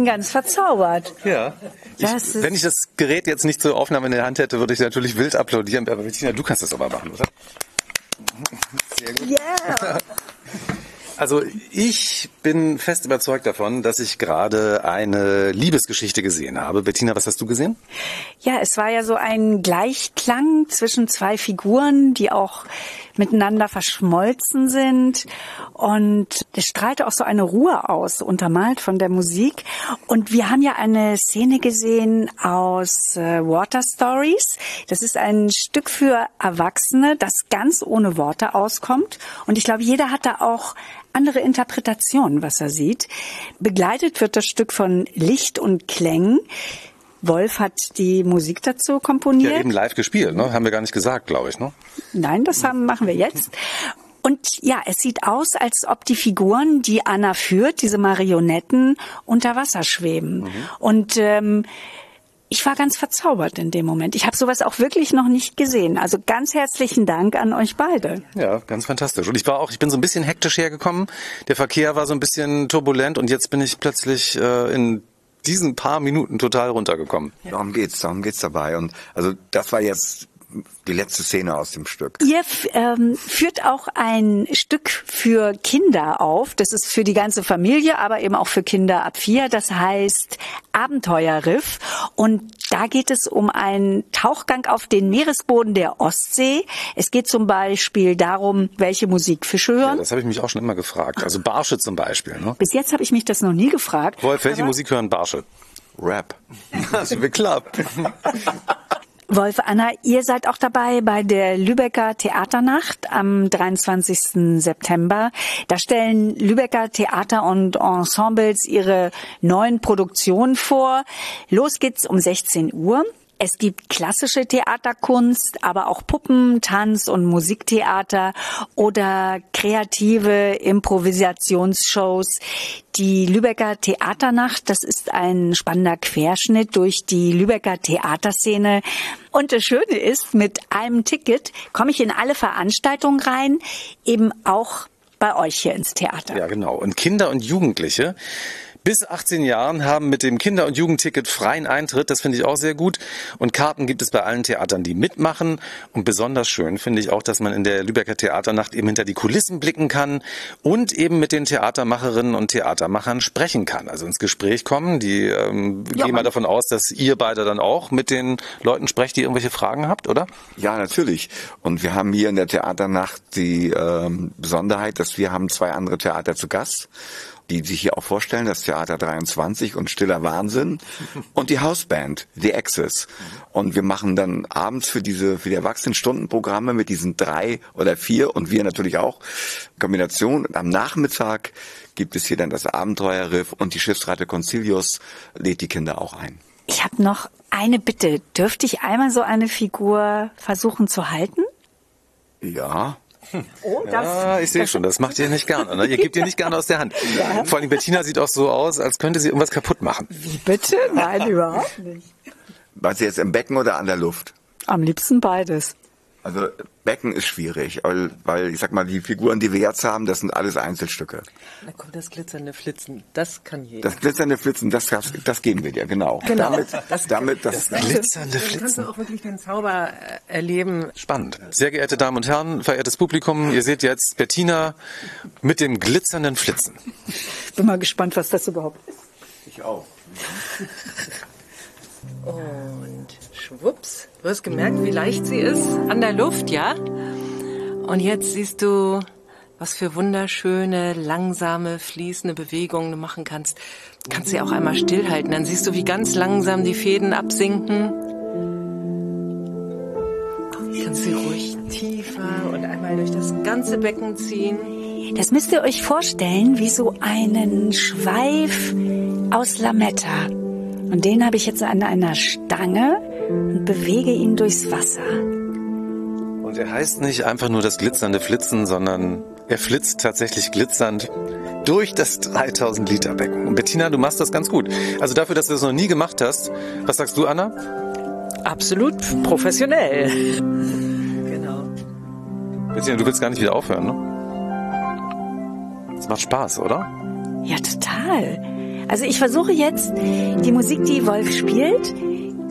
Bin ganz verzaubert. Ja. Das Ich, wenn ich das Gerät jetzt nicht zur Aufnahme in der Hand hätte, würde ich natürlich wild applaudieren. Aber Bettina, du kannst das aber machen, oder? Sehr gut. Yeah. Also ich bin fest überzeugt davon, dass ich gerade eine Liebesgeschichte gesehen habe. Bettina, was hast du gesehen? Ja, es war ja so ein Gleichklang zwischen zwei Figuren, die auch miteinander verschmolzen sind. Und es strahlte auch so eine Ruhe aus, untermalt von der Musik. Und wir haben ja eine Szene gesehen aus äh, Water Stories. Das ist ein Stück für Erwachsene, das ganz ohne Worte auskommt. Und ich glaube, jeder hat da auch andere Interpretationen, was er sieht. Begleitet wird das Stück von Licht und Klängen. Wolf hat die Musik dazu komponiert. Ja, eben live gespielt, ne? Haben wir gar nicht gesagt, glaube ich, ne? Nein, das haben, machen wir jetzt. Und ja, es sieht aus, als ob die Figuren, die Anna führt, diese Marionetten, unter Wasser schweben. Und ähm, ich war ganz verzaubert in dem Moment. Ich habe sowas auch wirklich noch nicht gesehen. Also ganz herzlichen Dank an euch beide. Ja, ganz fantastisch. Und ich war auch, ich bin so ein bisschen hektisch hergekommen. Der Verkehr war so ein bisschen turbulent und jetzt bin ich plötzlich äh, in diesen paar Minuten total runtergekommen. Darum geht's, darum geht's dabei. Und also das war jetzt die letzte Szene aus dem Stück. Ihr ähm, führt auch ein Stück für Kinder auf. Das ist für die ganze Familie, aber eben auch für Kinder ab vier. Das heißt Abenteuerriff. Und da geht es um einen Tauchgang auf den Meeresboden der Ostsee. Es geht zum Beispiel darum, welche Musik Fische Ja, hören. das habe ich mich auch schon immer gefragt. Also Barsche zum Beispiel. Ne? Bis jetzt habe ich mich das noch nie gefragt. Wolf, welche Aber- Musik hören Barsche? Rap. Hast du geklappt. Wolf, Anna, ihr seid auch dabei bei der Lübecker Theaternacht am 23. September. Da stellen Lübecker Theater und Ensembles ihre neuen Produktionen vor. Los geht's um 16 Uhr. Es gibt klassische Theaterkunst, aber auch Puppen, Tanz und Musiktheater oder kreative Improvisationsshows. Die Lübecker Theaternacht, das ist ein spannender Querschnitt durch die Lübecker Theaterszene. Und das Schöne ist, mit einem Ticket komme ich in alle Veranstaltungen rein, eben auch bei euch hier ins Theater. Ja, genau. Und Kinder und Jugendliche bis 18 Jahren haben mit dem Kinder- und Jugendticket freien Eintritt. Das finde ich auch sehr gut. Und Karten gibt es bei allen Theatern, die mitmachen. Und besonders schön finde ich auch, dass man in der Lübecker Theaternacht eben hinter die Kulissen blicken kann und eben mit den Theatermacherinnen und Theatermachern sprechen kann. Also ins Gespräch kommen. Die ähm, Ja, gehen mal davon aus, dass ihr beide dann auch mit den Leuten sprecht, die irgendwelche Fragen habt, oder? Ja, natürlich. Und wir haben hier in der Theaternacht die ähm, Besonderheit, dass wir haben zwei andere Theater zu Gast, die sich hier auch vorstellen, das Theater 23 und Stiller Wahnsinn und die Hausband, The Access. Und wir machen dann abends für diese, für die Erwachsenenstundenprogramme mit diesen drei oder vier und wir natürlich auch Kombination. Und am Nachmittag gibt es hier dann das Abenteuerriff und die Schiffsrate Concilius lädt die Kinder auch ein. Ich habe noch eine Bitte. Dürfte ich einmal so eine Figur versuchen zu halten? Ja, Oh, Ah, ich sehe schon, das macht ihr nicht gerne. Ne? Ihr gebt ihr nicht gerne aus der Hand. Vor allem Bettina sieht auch so aus, als könnte sie irgendwas kaputt machen. Wie bitte? Nein, überhaupt nicht. was jetzt im Becken oder an der Luft? Am liebsten beides. Also Becken ist schwierig, weil, weil ich sag mal, die Figuren, die wir jetzt haben, das sind alles Einzelstücke. Da kommt das glitzernde Flitzen. Das kann jeder. Das glitzernde Flitzen, das, das, das geben wir dir, genau. Genau. Damit, damit, das, Glitzernde Dann kannst du auch wirklich den Zauber äh, erleben. Spannend. Sehr geehrte Damen und Herren, verehrtes Publikum, ihr seht jetzt Bettina mit dem glitzernden Flitzen. Bin mal gespannt, was das überhaupt ist. ich auch. Und schwupps, du hast gemerkt, wie leicht sie ist an der Luft, ja? Und jetzt siehst du, was für wunderschöne, langsame, fließende Bewegungen du machen kannst. Du kannst sie auch einmal stillhalten, dann siehst du, wie ganz langsam die Fäden absinken. Kannst sie ruhig tiefer und einmal durch das ganze Becken ziehen. Das müsst ihr euch vorstellen wie so einen Schweif aus Lametta. Und den habe ich jetzt an einer Stange und bewege ihn durchs Wasser. Und er heißt nicht einfach nur das glitzernde Flitzen, sondern er flitzt tatsächlich glitzernd durch das 3000 Liter Becken. Und Bettina, du machst das ganz gut. Also dafür, dass du das noch nie gemacht hast, was sagst du, Anna? Absolut professionell. Genau. Bettina, du willst gar nicht wieder aufhören, ne? Das macht Spaß, oder? Ja, total. Also ich versuche jetzt die Musik, die Wolf spielt,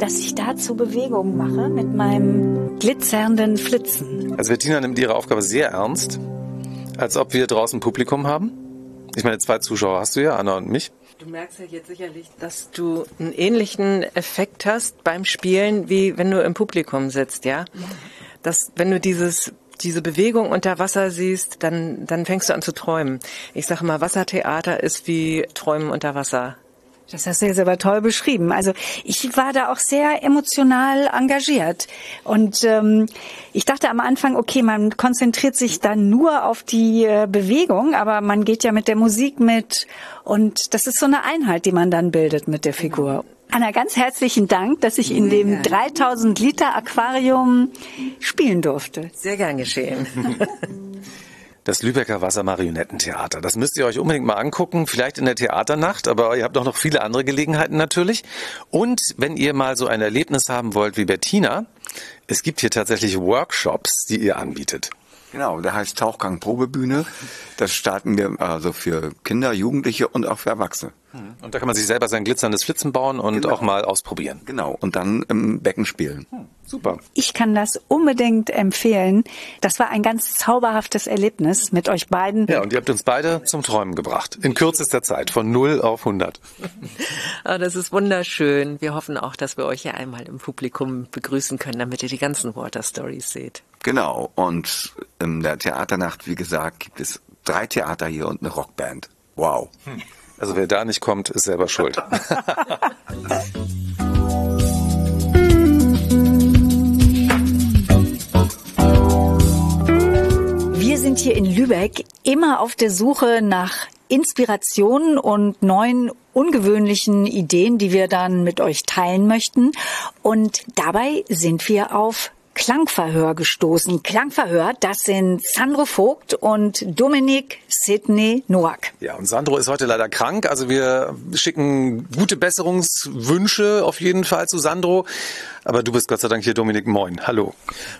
dass ich dazu Bewegungen mache mit meinem glitzernden Flitzen. Also Bettina nimmt ihre Aufgabe sehr ernst, als ob wir draußen Publikum haben. Ich meine, zwei Zuschauer hast du ja, Anna und mich. Du merkst ja jetzt sicherlich, dass du einen ähnlichen Effekt hast beim Spielen, wie wenn du im Publikum sitzt, ja? Dass, wenn du dieses diese Bewegung unter Wasser siehst, dann, dann fängst du an zu träumen. Ich sage mal, Wassertheater ist wie Träumen unter Wasser. Das hast du jetzt aber toll beschrieben. Also ich war da auch sehr emotional engagiert. Und ähm, ich dachte am Anfang, okay, man konzentriert sich dann nur auf die äh, Bewegung, aber man geht ja mit der Musik mit. Und das ist so eine Einheit, die man dann bildet mit der Figur. Anna, ganz herzlichen Dank, dass ich in dem 3000 Liter Aquarium spielen durfte. Sehr gern geschehen. Das Lübecker Wassermarionettentheater. Das müsst ihr euch unbedingt mal angucken. Vielleicht in der Theaternacht, aber ihr habt auch noch viele andere Gelegenheiten natürlich. Und wenn ihr mal so ein Erlebnis haben wollt wie Bettina, es gibt hier tatsächlich Workshops, die ihr anbietet. Genau, der heißt Tauchgang Probebühne. Das starten wir also für Kinder, Jugendliche und auch für Erwachsene. Hm. Und da kann man sich selber sein glitzerndes Flitzen bauen und Genau. auch mal ausprobieren. Genau, und dann im Becken spielen. Super. Ich kann das unbedingt empfehlen. Das war ein ganz zauberhaftes Erlebnis mit euch beiden. Ja, und ihr habt uns beide zum Träumen gebracht. In kürzester Zeit, von 0 auf 100. Ah, das ist wunderschön. Wir hoffen auch, dass wir euch hier einmal im Publikum begrüßen können, damit ihr die ganzen Water Stories seht. Genau, und in der Theaternacht, wie gesagt, gibt es drei Theater hier und eine Rockband. Wow. Also wer da nicht kommt, ist selber schuld. Wir sind hier in Lübeck immer auf der Suche nach Inspirationen und neuen ungewöhnlichen Ideen, die wir dann mit euch teilen möchten. Und dabei sind wir auf Klangverhör gestoßen. Klangverhör, das sind Sandro Vogt und Dominik Sidney Noack. Ja, und Sandro ist heute leider krank. Also wir schicken gute Besserungswünsche auf jeden Fall zu Sandro. Aber du bist Gott sei Dank hier, Dominik. Moin. Hallo.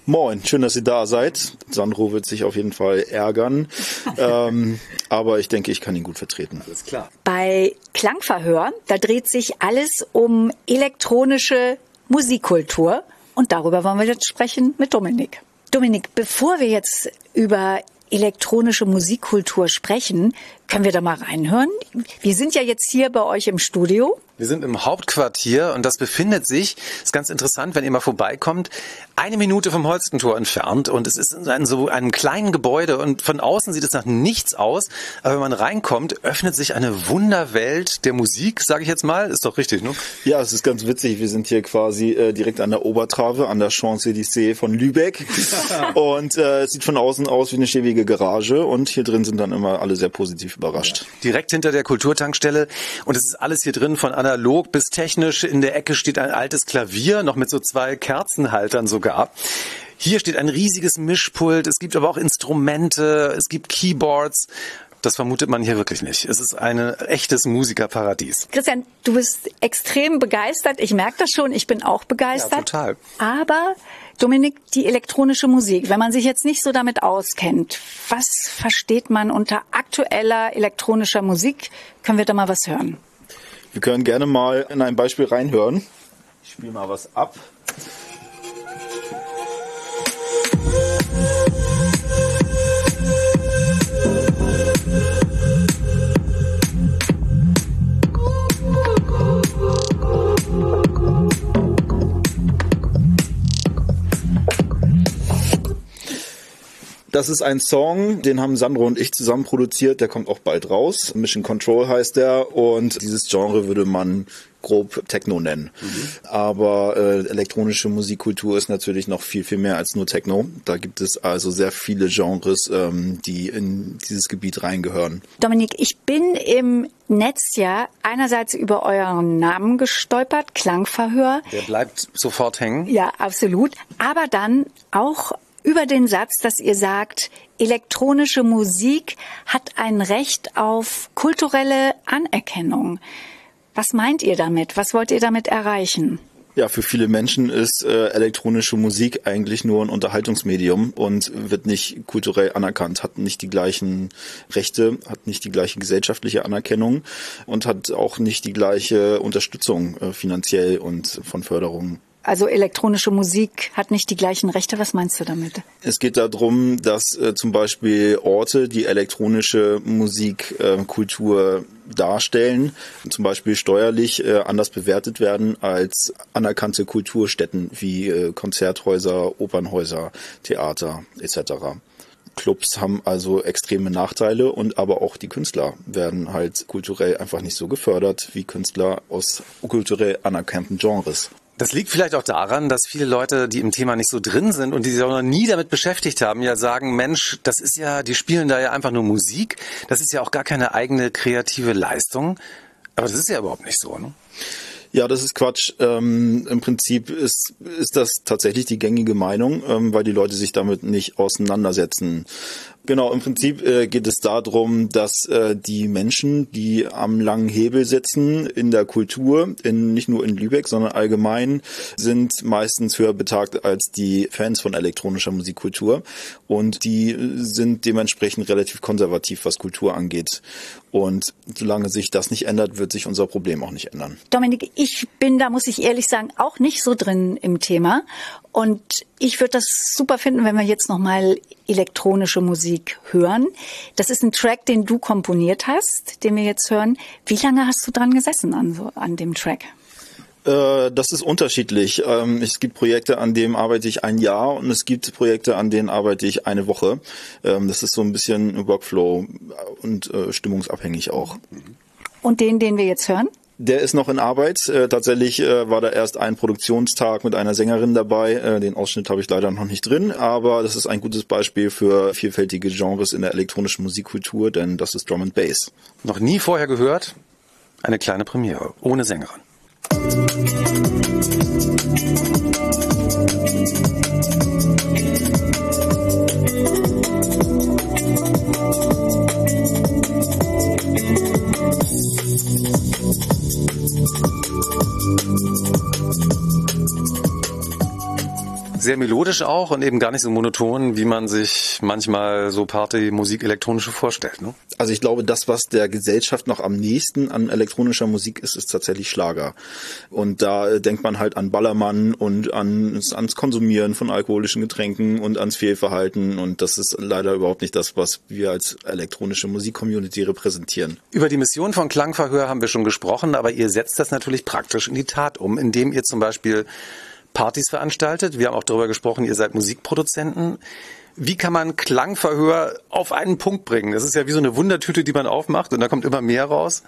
Moin, schön, dass ihr da seid. Sandro wird sich auf jeden Fall ärgern. ähm, aber ich denke, ich kann ihn gut vertreten. Ist klar. Bei Klangverhör, da dreht sich alles um elektronische Musikkultur. Und darüber wollen wir jetzt sprechen mit Dominik. Dominik, bevor wir jetzt über elektronische Musikkultur sprechen, können wir da mal reinhören? Wir sind ja jetzt hier bei euch im Studio. Wir sind im Hauptquartier und das befindet sich, ist ganz interessant, wenn ihr mal vorbeikommt, eine Minute vom Holstentor entfernt und es ist in so einem kleinen Gebäude und von außen sieht es nach nichts aus, aber wenn man reinkommt, öffnet sich eine Wunderwelt der Musik, sage ich jetzt mal, ist doch richtig, ne? Ja, es ist ganz witzig. Wir sind hier quasi äh, direkt an der Obertrave, an der Champs-Élysées von Lübeck. und äh, es sieht von außen aus wie eine schäbige Garage. Und hier drin sind dann immer alle sehr positiv überrascht. Direkt hinter der Kulturtankstelle und es ist alles hier drin von analog bis technisch. In der Ecke steht ein altes Klavier, noch mit so zwei Kerzenhaltern sogar. Hier steht ein riesiges Mischpult, es gibt aber auch Instrumente, es gibt Keyboards. Das vermutet man hier wirklich nicht. Es ist ein echtes Musikerparadies. Christian, du bist extrem begeistert. Ich merke das schon. Ich bin auch begeistert. Ja, total. Aber Dominik, die elektronische Musik, wenn man sich jetzt nicht so damit auskennt, was versteht man unter aktueller elektronischer Musik? Können wir da mal was hören? Wir können gerne mal in ein Beispiel reinhören. Ich spiele mal was ab. Das ist ein Song, den haben Sandro und ich zusammen produziert. Der kommt auch bald raus. Mission Control heißt der. Und dieses Genre würde man grob Techno nennen. Aber äh, elektronische Musikkultur ist natürlich noch viel, viel mehr als nur Techno. Da gibt es also sehr viele Genres, ähm, die in dieses Gebiet reingehören. Dominik, ich bin im Netz ja einerseits über euren Namen gestolpert, Klangverhör. Der bleibt sofort hängen. Ja, absolut. Aber dann auch über den Satz, dass ihr sagt, elektronische Musik hat ein Recht auf kulturelle Anerkennung. Was meint ihr damit? Was wollt ihr damit erreichen? Ja, für viele Menschen ist äh, elektronische Musik eigentlich nur ein Unterhaltungsmedium und wird nicht kulturell anerkannt, hat nicht die gleichen Rechte, hat nicht die gleiche gesellschaftliche Anerkennung und hat auch nicht die gleiche Unterstützung äh, finanziell und von Förderungen. Also elektronische Musik hat nicht die gleichen Rechte. Was meinst du damit? Es geht darum, dass äh, zum Beispiel Orte, die elektronische Musikkultur äh, darstellen, zum Beispiel steuerlich äh, anders bewertet werden als anerkannte Kulturstätten wie äh, Konzerthäuser, Opernhäuser, Theater etc. Clubs haben also extreme Nachteile und aber auch die Künstler werden halt kulturell einfach nicht so gefördert wie Künstler aus kulturell anerkannten Genres. Das liegt vielleicht auch daran, dass viele Leute, die im Thema nicht so drin sind und die sich auch noch nie damit beschäftigt haben, ja sagen, Mensch, das ist ja, die spielen da ja einfach nur Musik. Das ist ja auch gar keine eigene kreative Leistung. Aber das ist ja überhaupt nicht so, ne? Ja, das ist Quatsch. Ähm, Im Prinzip ist, ist das tatsächlich die gängige Meinung, ähm, weil die Leute sich damit nicht auseinandersetzen. Genau, im Prinzip äh, geht es darum, dass äh, die Menschen, die am langen Hebel sitzen in der Kultur, in, nicht nur in Lübeck, sondern allgemein, sind meistens höher betagt als die Fans von elektronischer Musikkultur. Und die sind dementsprechend relativ konservativ, was Kultur angeht. Und solange sich das nicht ändert, wird sich unser Problem auch nicht ändern. Dominik, ich bin da, muss ich ehrlich sagen, auch nicht so drin im Thema. Und ich würde das super finden, wenn wir jetzt nochmal elektronische Musik hören. Das ist ein Track, den du komponiert hast, den wir jetzt hören. Wie lange hast du dran gesessen an, so, an dem Track? Äh, das ist unterschiedlich. Ähm, es gibt Projekte, an denen arbeite ich ein Jahr und es gibt Projekte, an denen arbeite ich eine Woche. Ähm, das ist so ein bisschen Workflow und äh, stimmungsabhängig auch. Und den, den wir jetzt hören? Der ist noch in Arbeit. Äh, tatsächlich äh, war da erst ein Produktionstag mit einer Sängerin dabei. Äh, den Ausschnitt habe ich leider noch nicht drin, aber das ist ein gutes Beispiel für vielfältige Genres in der elektronischen Musikkultur, denn das ist Drum and Bass. Noch nie vorher gehört. Eine kleine Premiere, ohne Sängerin. Sehr melodisch auch und eben gar nicht so monoton, wie man sich manchmal so Party-Musik elektronische vorstellt. Ne? Also ich glaube, das, was der Gesellschaft noch am nächsten an elektronischer Musik ist, ist tatsächlich Schlager. Und da denkt man halt an Ballermann und an, ans Konsumieren von alkoholischen Getränken und ans Fehlverhalten. Und das ist leider überhaupt nicht das, was wir als elektronische Musik-Community repräsentieren. Über die Mission von Klangverhör haben wir schon gesprochen, aber ihr setzt das natürlich praktisch in die Tat um, indem ihr zum Beispiel Partys veranstaltet. Wir haben auch darüber gesprochen, ihr seid Musikproduzenten. Wie kann man Klangverhör auf einen Punkt bringen? Das ist ja wie so eine Wundertüte, die man aufmacht und da kommt immer mehr raus.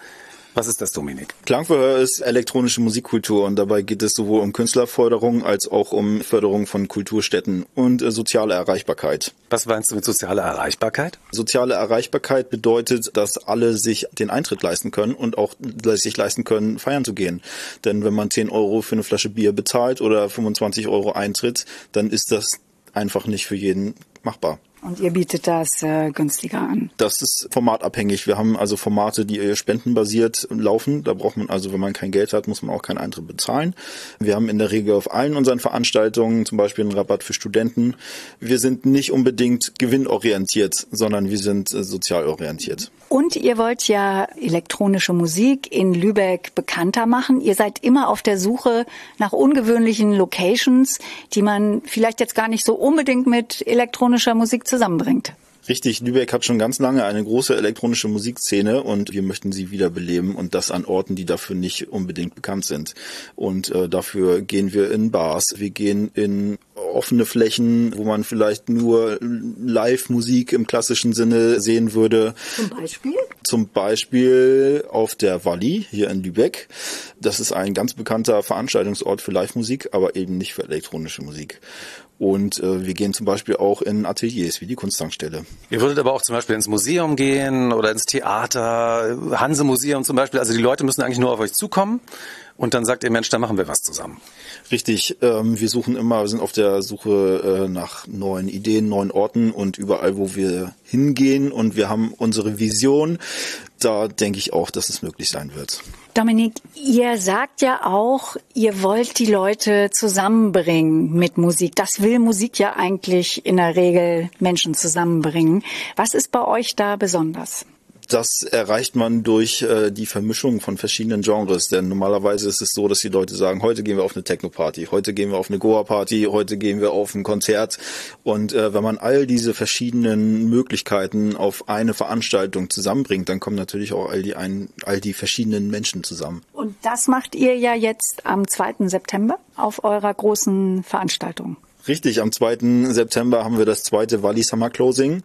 Was ist das, Dominik? Klangverhör ist elektronische Musikkultur und dabei geht es sowohl um Künstlerförderung als auch um Förderung von Kulturstätten und äh, soziale Erreichbarkeit. Was meinst du mit sozialer Erreichbarkeit? Soziale Erreichbarkeit bedeutet, dass alle sich den Eintritt leisten können und auch sich leisten können, feiern zu gehen. Denn wenn man 10 Euro für eine Flasche Bier bezahlt oder 25 Euro Eintritt, dann ist das einfach nicht für jeden machbar. Und ihr bietet das äh, günstiger an? Das ist formatabhängig. Wir haben also Formate, die spendenbasiert laufen. Da braucht man also, wenn man kein Geld hat, muss man auch keinen Eintritt bezahlen. Wir haben in der Regel auf allen unseren Veranstaltungen zum Beispiel einen Rabatt für Studenten. Wir sind nicht unbedingt gewinnorientiert, sondern wir sind äh, sozial orientiert. Und ihr wollt ja elektronische Musik in Lübeck bekannter machen. Ihr seid immer auf der Suche nach ungewöhnlichen Locations, die man vielleicht jetzt gar nicht so unbedingt mit elektronischer Musik zusammenbringt. Richtig, Lübeck hat schon ganz lange eine große elektronische Musikszene und wir möchten sie wiederbeleben und das an Orten, die dafür nicht unbedingt bekannt sind. Und äh, dafür gehen wir in Bars, wir gehen in offene Flächen, wo man vielleicht nur Live-Musik im klassischen Sinne sehen würde. Zum Beispiel? Zum Beispiel auf der Walli hier in Lübeck. Das ist ein ganz bekannter Veranstaltungsort für Live-Musik, aber eben nicht für elektronische Musik. Und äh, wir gehen zum Beispiel auch in Ateliers wie die Kunsttankstelle. Ihr würdet aber auch zum Beispiel ins Museum gehen oder ins Theater, Hanse-Museum zum Beispiel. Also die Leute müssen eigentlich nur auf euch zukommen und dann sagt ihr, Mensch, da machen wir was zusammen. Richtig, ähm, wir suchen immer, wir sind auf der Suche äh, nach neuen Ideen, neuen Orten und überall, wo wir hingehen und wir haben unsere Vision, da denke ich auch, dass es möglich sein wird. Dominik, ihr sagt ja auch, ihr wollt die Leute zusammenbringen mit Musik. Das will Musik ja eigentlich in der Regel Menschen zusammenbringen. Was ist bei euch da besonders? Das erreicht man durch äh, die Vermischung von verschiedenen Genres. Denn normalerweise ist es so, dass die Leute sagen, heute gehen wir auf eine Techno-Party, heute gehen wir auf eine Goa-Party, heute gehen wir auf ein Konzert. Und äh, wenn man all diese verschiedenen Möglichkeiten auf eine Veranstaltung zusammenbringt, dann kommen natürlich auch all die, ein, all die verschiedenen Menschen zusammen. Und das macht ihr ja jetzt am 2. September auf eurer großen Veranstaltung. Richtig, am 2. September haben wir das zweite Wally Summer Closing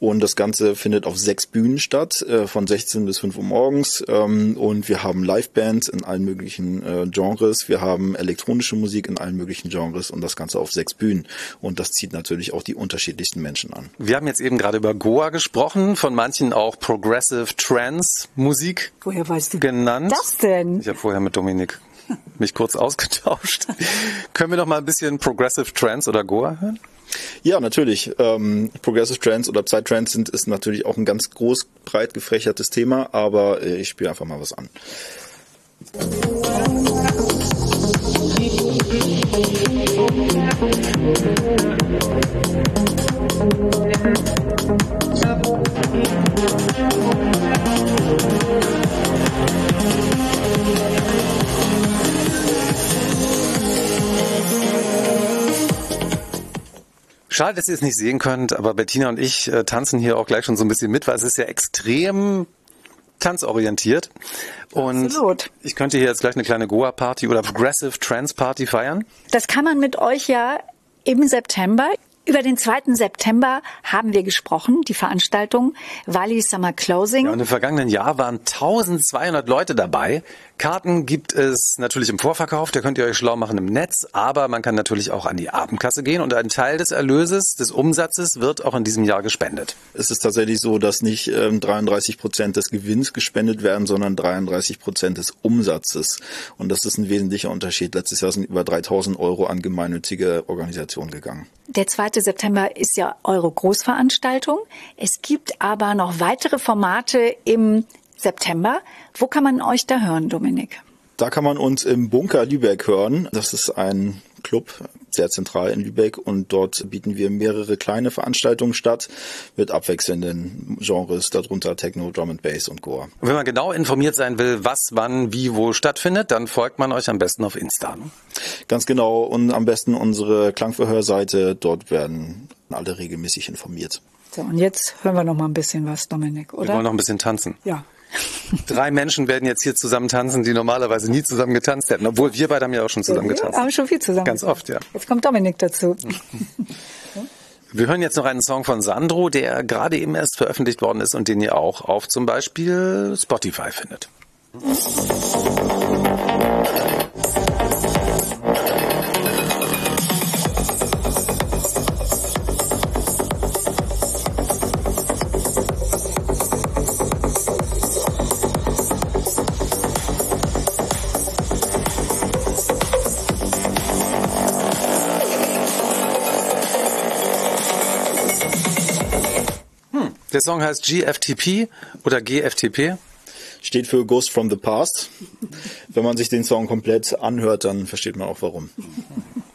und das Ganze findet auf sechs Bühnen statt, äh, von 16 bis 5 Uhr morgens ähm, und wir haben Livebands in allen möglichen äh, Genres, wir haben elektronische Musik in allen möglichen Genres und das Ganze auf sechs Bühnen und das zieht natürlich auch die unterschiedlichsten Menschen an. Wir haben jetzt eben gerade über Goa gesprochen, von manchen auch Progressive Trance Musik Woher weißt du genannt. das denn? Ich habe vorher mit Dominik mich kurz ausgetauscht. Können wir noch mal ein bisschen Progressive Trance oder Goa hören? Ja, natürlich. Ähm, Progressive Trance oder Psytrance sind ist natürlich auch ein ganz groß, breit gefächertes Thema, aber äh, ich spiele einfach mal was an. Schade, dass ihr es nicht sehen könnt, aber Bettina und ich äh, tanzen hier auch gleich schon so ein bisschen mit, weil es ist ja extrem tanzorientiert. Und Absolut. ich könnte hier jetzt gleich eine kleine Goa-Party oder Progressive Trance-Party feiern. Das kann man mit euch ja im September. Über den 2. September haben wir gesprochen, die Veranstaltung Wally Summer Closing. Ja, und im vergangenen Jahr waren 1200 Leute dabei. Karten gibt es natürlich im Vorverkauf, da könnt ihr euch schlau machen im Netz, aber man kann natürlich auch an die Abendkasse gehen und ein Teil des Erlöses, des Umsatzes wird auch in diesem Jahr gespendet. Es ist tatsächlich so, dass nicht ähm, 33 Prozent des Gewinns gespendet werden, sondern 33 Prozent des Umsatzes. Und das ist ein wesentlicher Unterschied. Letztes Jahr sind über 3000 Euro an gemeinnützige Organisationen gegangen. Der 2. September ist ja eure Großveranstaltung. Es gibt aber noch weitere Formate im September. Wo kann man euch da hören, Dominik? Da kann man uns im Bunker Lübeck hören. Das ist ein Club, sehr zentral in Lübeck und dort bieten wir mehrere kleine Veranstaltungen statt mit abwechselnden Genres, darunter Techno, Drum and Bass und Goa. Und wenn man genau informiert sein will, was, wann, wie, wo stattfindet, dann folgt man euch am besten auf Insta. ne? Ganz genau und am besten unsere Klangverhörseite, dort werden alle regelmäßig informiert. So, und jetzt hören wir noch mal ein bisschen was, Dominik, Wir oder? wollen noch ein bisschen tanzen. ja. Drei Menschen werden jetzt hier zusammen tanzen, die normalerweise nie zusammen getanzt hätten, obwohl wir beide haben ja auch schon zusammen Wir getanzt. haben schon viel zusammen. Ganz oft, ja. Jetzt kommt Dominik dazu. Wir hören jetzt noch einen Song von Sandro, der gerade eben erst veröffentlicht worden ist und den ihr auch auf zum Beispiel Spotify findet. Der Song heißt GFTP oder GFTP. Steht für Ghost from the Past. Wenn man sich den Song komplett anhört, dann versteht man auch warum.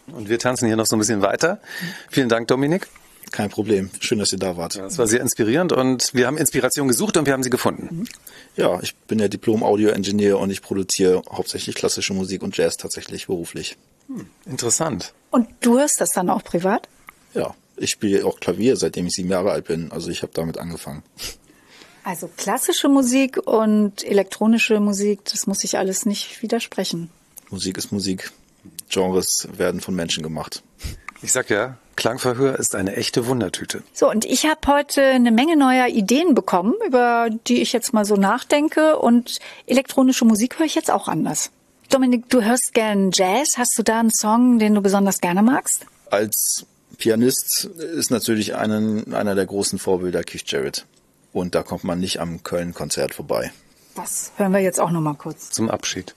Und wir tanzen hier noch so ein bisschen weiter. Vielen Dank, Dominik. Kein Problem. Schön, dass ihr da wart. Das war sehr inspirierend und wir haben Inspiration gesucht und wir haben sie gefunden. Ja, ich bin ja Diplom-Audio-Engineer und ich produziere hauptsächlich klassische Musik und Jazz tatsächlich beruflich. Interessant. Und du hörst das dann auch privat? Ja, ich spiele auch Klavier, seitdem ich sieben Jahre alt bin. Also ich habe damit angefangen. Also klassische Musik und elektronische Musik, das muss ich alles nicht widersprechen. Musik ist Musik. Genres werden von Menschen gemacht. Ich sag ja, Klangverhör ist eine echte Wundertüte. So, und ich habe heute eine Menge neuer Ideen bekommen, über die ich jetzt mal so nachdenke. Und elektronische Musik höre ich jetzt auch anders. Dominik, du hörst gern Jazz. Hast du da einen Song, den du besonders gerne magst? Als Pianist ist natürlich einen, einer der großen Vorbilder Keith Jarrett. Und da kommt man nicht am Köln-Konzert vorbei. Das hören wir jetzt auch noch mal kurz. Zum Abschied.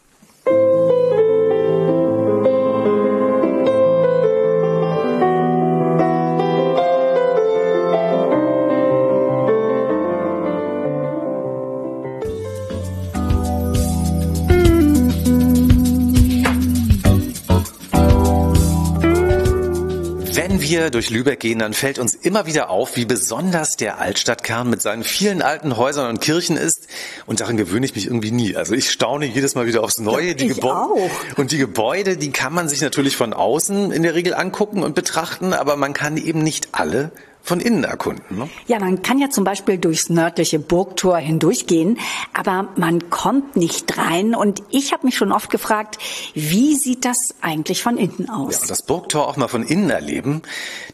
Wenn wir durch Lübeck gehen, dann fällt uns immer wieder auf, wie besonders der Altstadtkern mit seinen vielen alten Häusern und Kirchen ist. Und daran gewöhne ich mich irgendwie nie. Also ich staune jedes Mal wieder aufs Neue. Die ich Gebäude auch. und die Gebäude, die kann man sich natürlich von außen in der Regel angucken und betrachten, aber man kann eben nicht alle von innen erkunden. Ne? Ja, man kann ja zum Beispiel durchs nördliche Burgtor hindurchgehen, aber man kommt nicht rein. Und ich habe mich schon oft gefragt, wie sieht das eigentlich von innen aus? Ja, das Burgtor auch mal von innen erleben,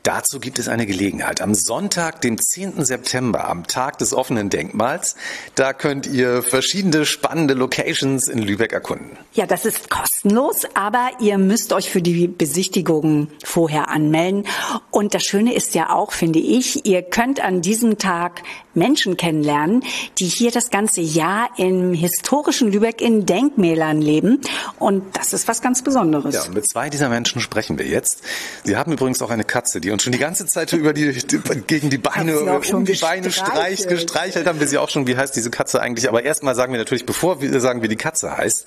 dazu gibt es eine Gelegenheit. Am Sonntag, dem 10. September, am Tag des offenen Denkmals, da könnt ihr verschiedene spannende Locations in Lübeck erkunden. Ja, das ist kostenlos, aber ihr müsst euch für die Besichtigung vorher anmelden. Und das Schöne ist ja auch, finde ich, ihr könnt an diesem Tag Menschen kennenlernen, die hier das ganze Jahr im historischen Lübeck in Denkmälern leben. Und das ist was ganz Besonderes. Ja, und mit zwei dieser Menschen sprechen wir jetzt. Sie haben übrigens auch eine Katze, die uns schon die ganze Zeit über die, die gegen die Beine, um die Beine streich, gestreichelt. haben wir sie auch schon. Wie heißt diese Katze eigentlich? Aber erstmal sagen wir natürlich, bevor wir sagen, wie die Katze heißt,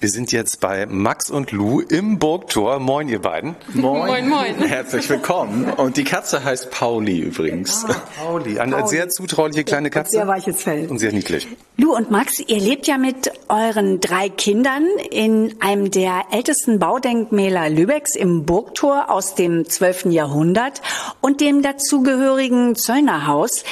wir sind jetzt bei Max und Lou im Burgtor. Moin, ihr beiden. Moin. Moin, moin. Herzlich willkommen. Und die Katze heißt Pauli übrigens. Pauli, eine sehr zutrauliche kleine Katze. Sehr weiches Fell. Und sehr niedlich. Lou und Max, ihr lebt ja mit euren drei Kindern in einem der ältesten Baudenkmäler Lübecks im Burgtor aus dem 12. Jahrhundert und dem dazugehörigen Zöllnerhaus.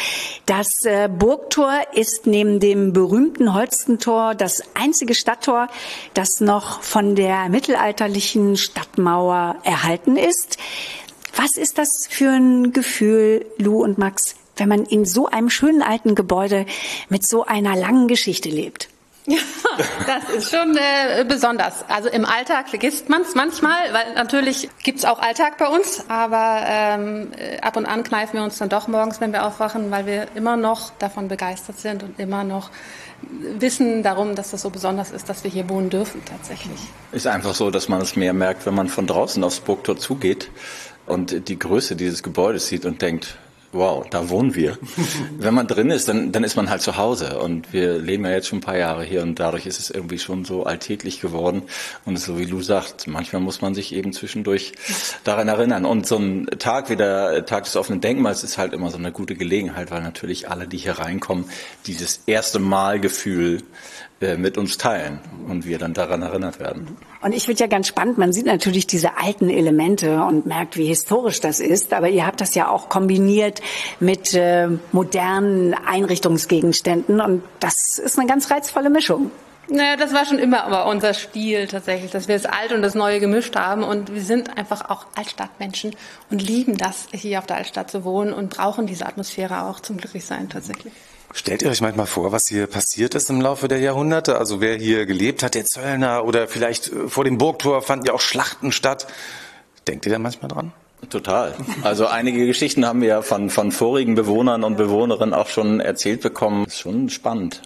Das äh, Burgtor ist neben dem berühmten Holstentor das einzige Stadttor, das noch von der mittelalterlichen Stadtmauer erhalten ist. Was ist das für ein Gefühl, Lou und Max, wenn man in so einem schönen alten Gebäude mit so einer langen Geschichte lebt? Ja, das ist schon äh, besonders. Also im Alltag vergisst man es manchmal, weil natürlich gibt's auch Alltag bei uns, aber ähm, äh, ab und an kneifen wir uns dann doch morgens, wenn wir aufwachen, weil wir immer noch davon begeistert sind und immer noch wissen darum, dass das so besonders ist, dass wir hier wohnen dürfen tatsächlich. Ist einfach so, dass man es mehr merkt, wenn man von draußen aufs Burgtor zugeht und die Größe dieses Gebäudes sieht und denkt, wow, da wohnen wir. wenn man drin ist, dann, dann ist man halt zu Hause. Und wir leben ja jetzt schon ein paar Jahre hier und dadurch ist es irgendwie schon so alltäglich geworden. Und so wie Lou sagt, manchmal muss man sich eben zwischendurch daran erinnern. Und so ein Tag wie der Tag des offenen Denkmals ist halt immer so eine gute Gelegenheit, weil natürlich alle, die hier reinkommen, dieses erste Mal-Gefühl äh, mit uns teilen und wir dann daran erinnert werden. Und ich finde ja ganz spannend, man sieht natürlich diese alten Elemente und merkt, wie historisch das ist, aber ihr habt das ja auch kombiniert mit äh, modernen Einrichtungsgegenständen und das ist eine ganz reizvolle Mischung. Naja, das war schon immer aber unser Stil tatsächlich, dass wir das Alte und das Neue gemischt haben und wir sind einfach auch Altstadtmenschen und lieben das, hier auf der Altstadt zu wohnen und brauchen diese Atmosphäre auch zum Glücklichsein tatsächlich. Stellt ihr euch manchmal vor, was hier passiert ist im Laufe der Jahrhunderte? Also wer hier gelebt hat, der Zöllner oder vielleicht äh, vor dem Burgtor fanden ja auch Schlachten statt. Denkt ihr da manchmal dran? Total. Also einige Geschichten haben wir ja von, von vorigen Bewohnern und Bewohnerinnen auch schon erzählt bekommen. Ist schon spannend,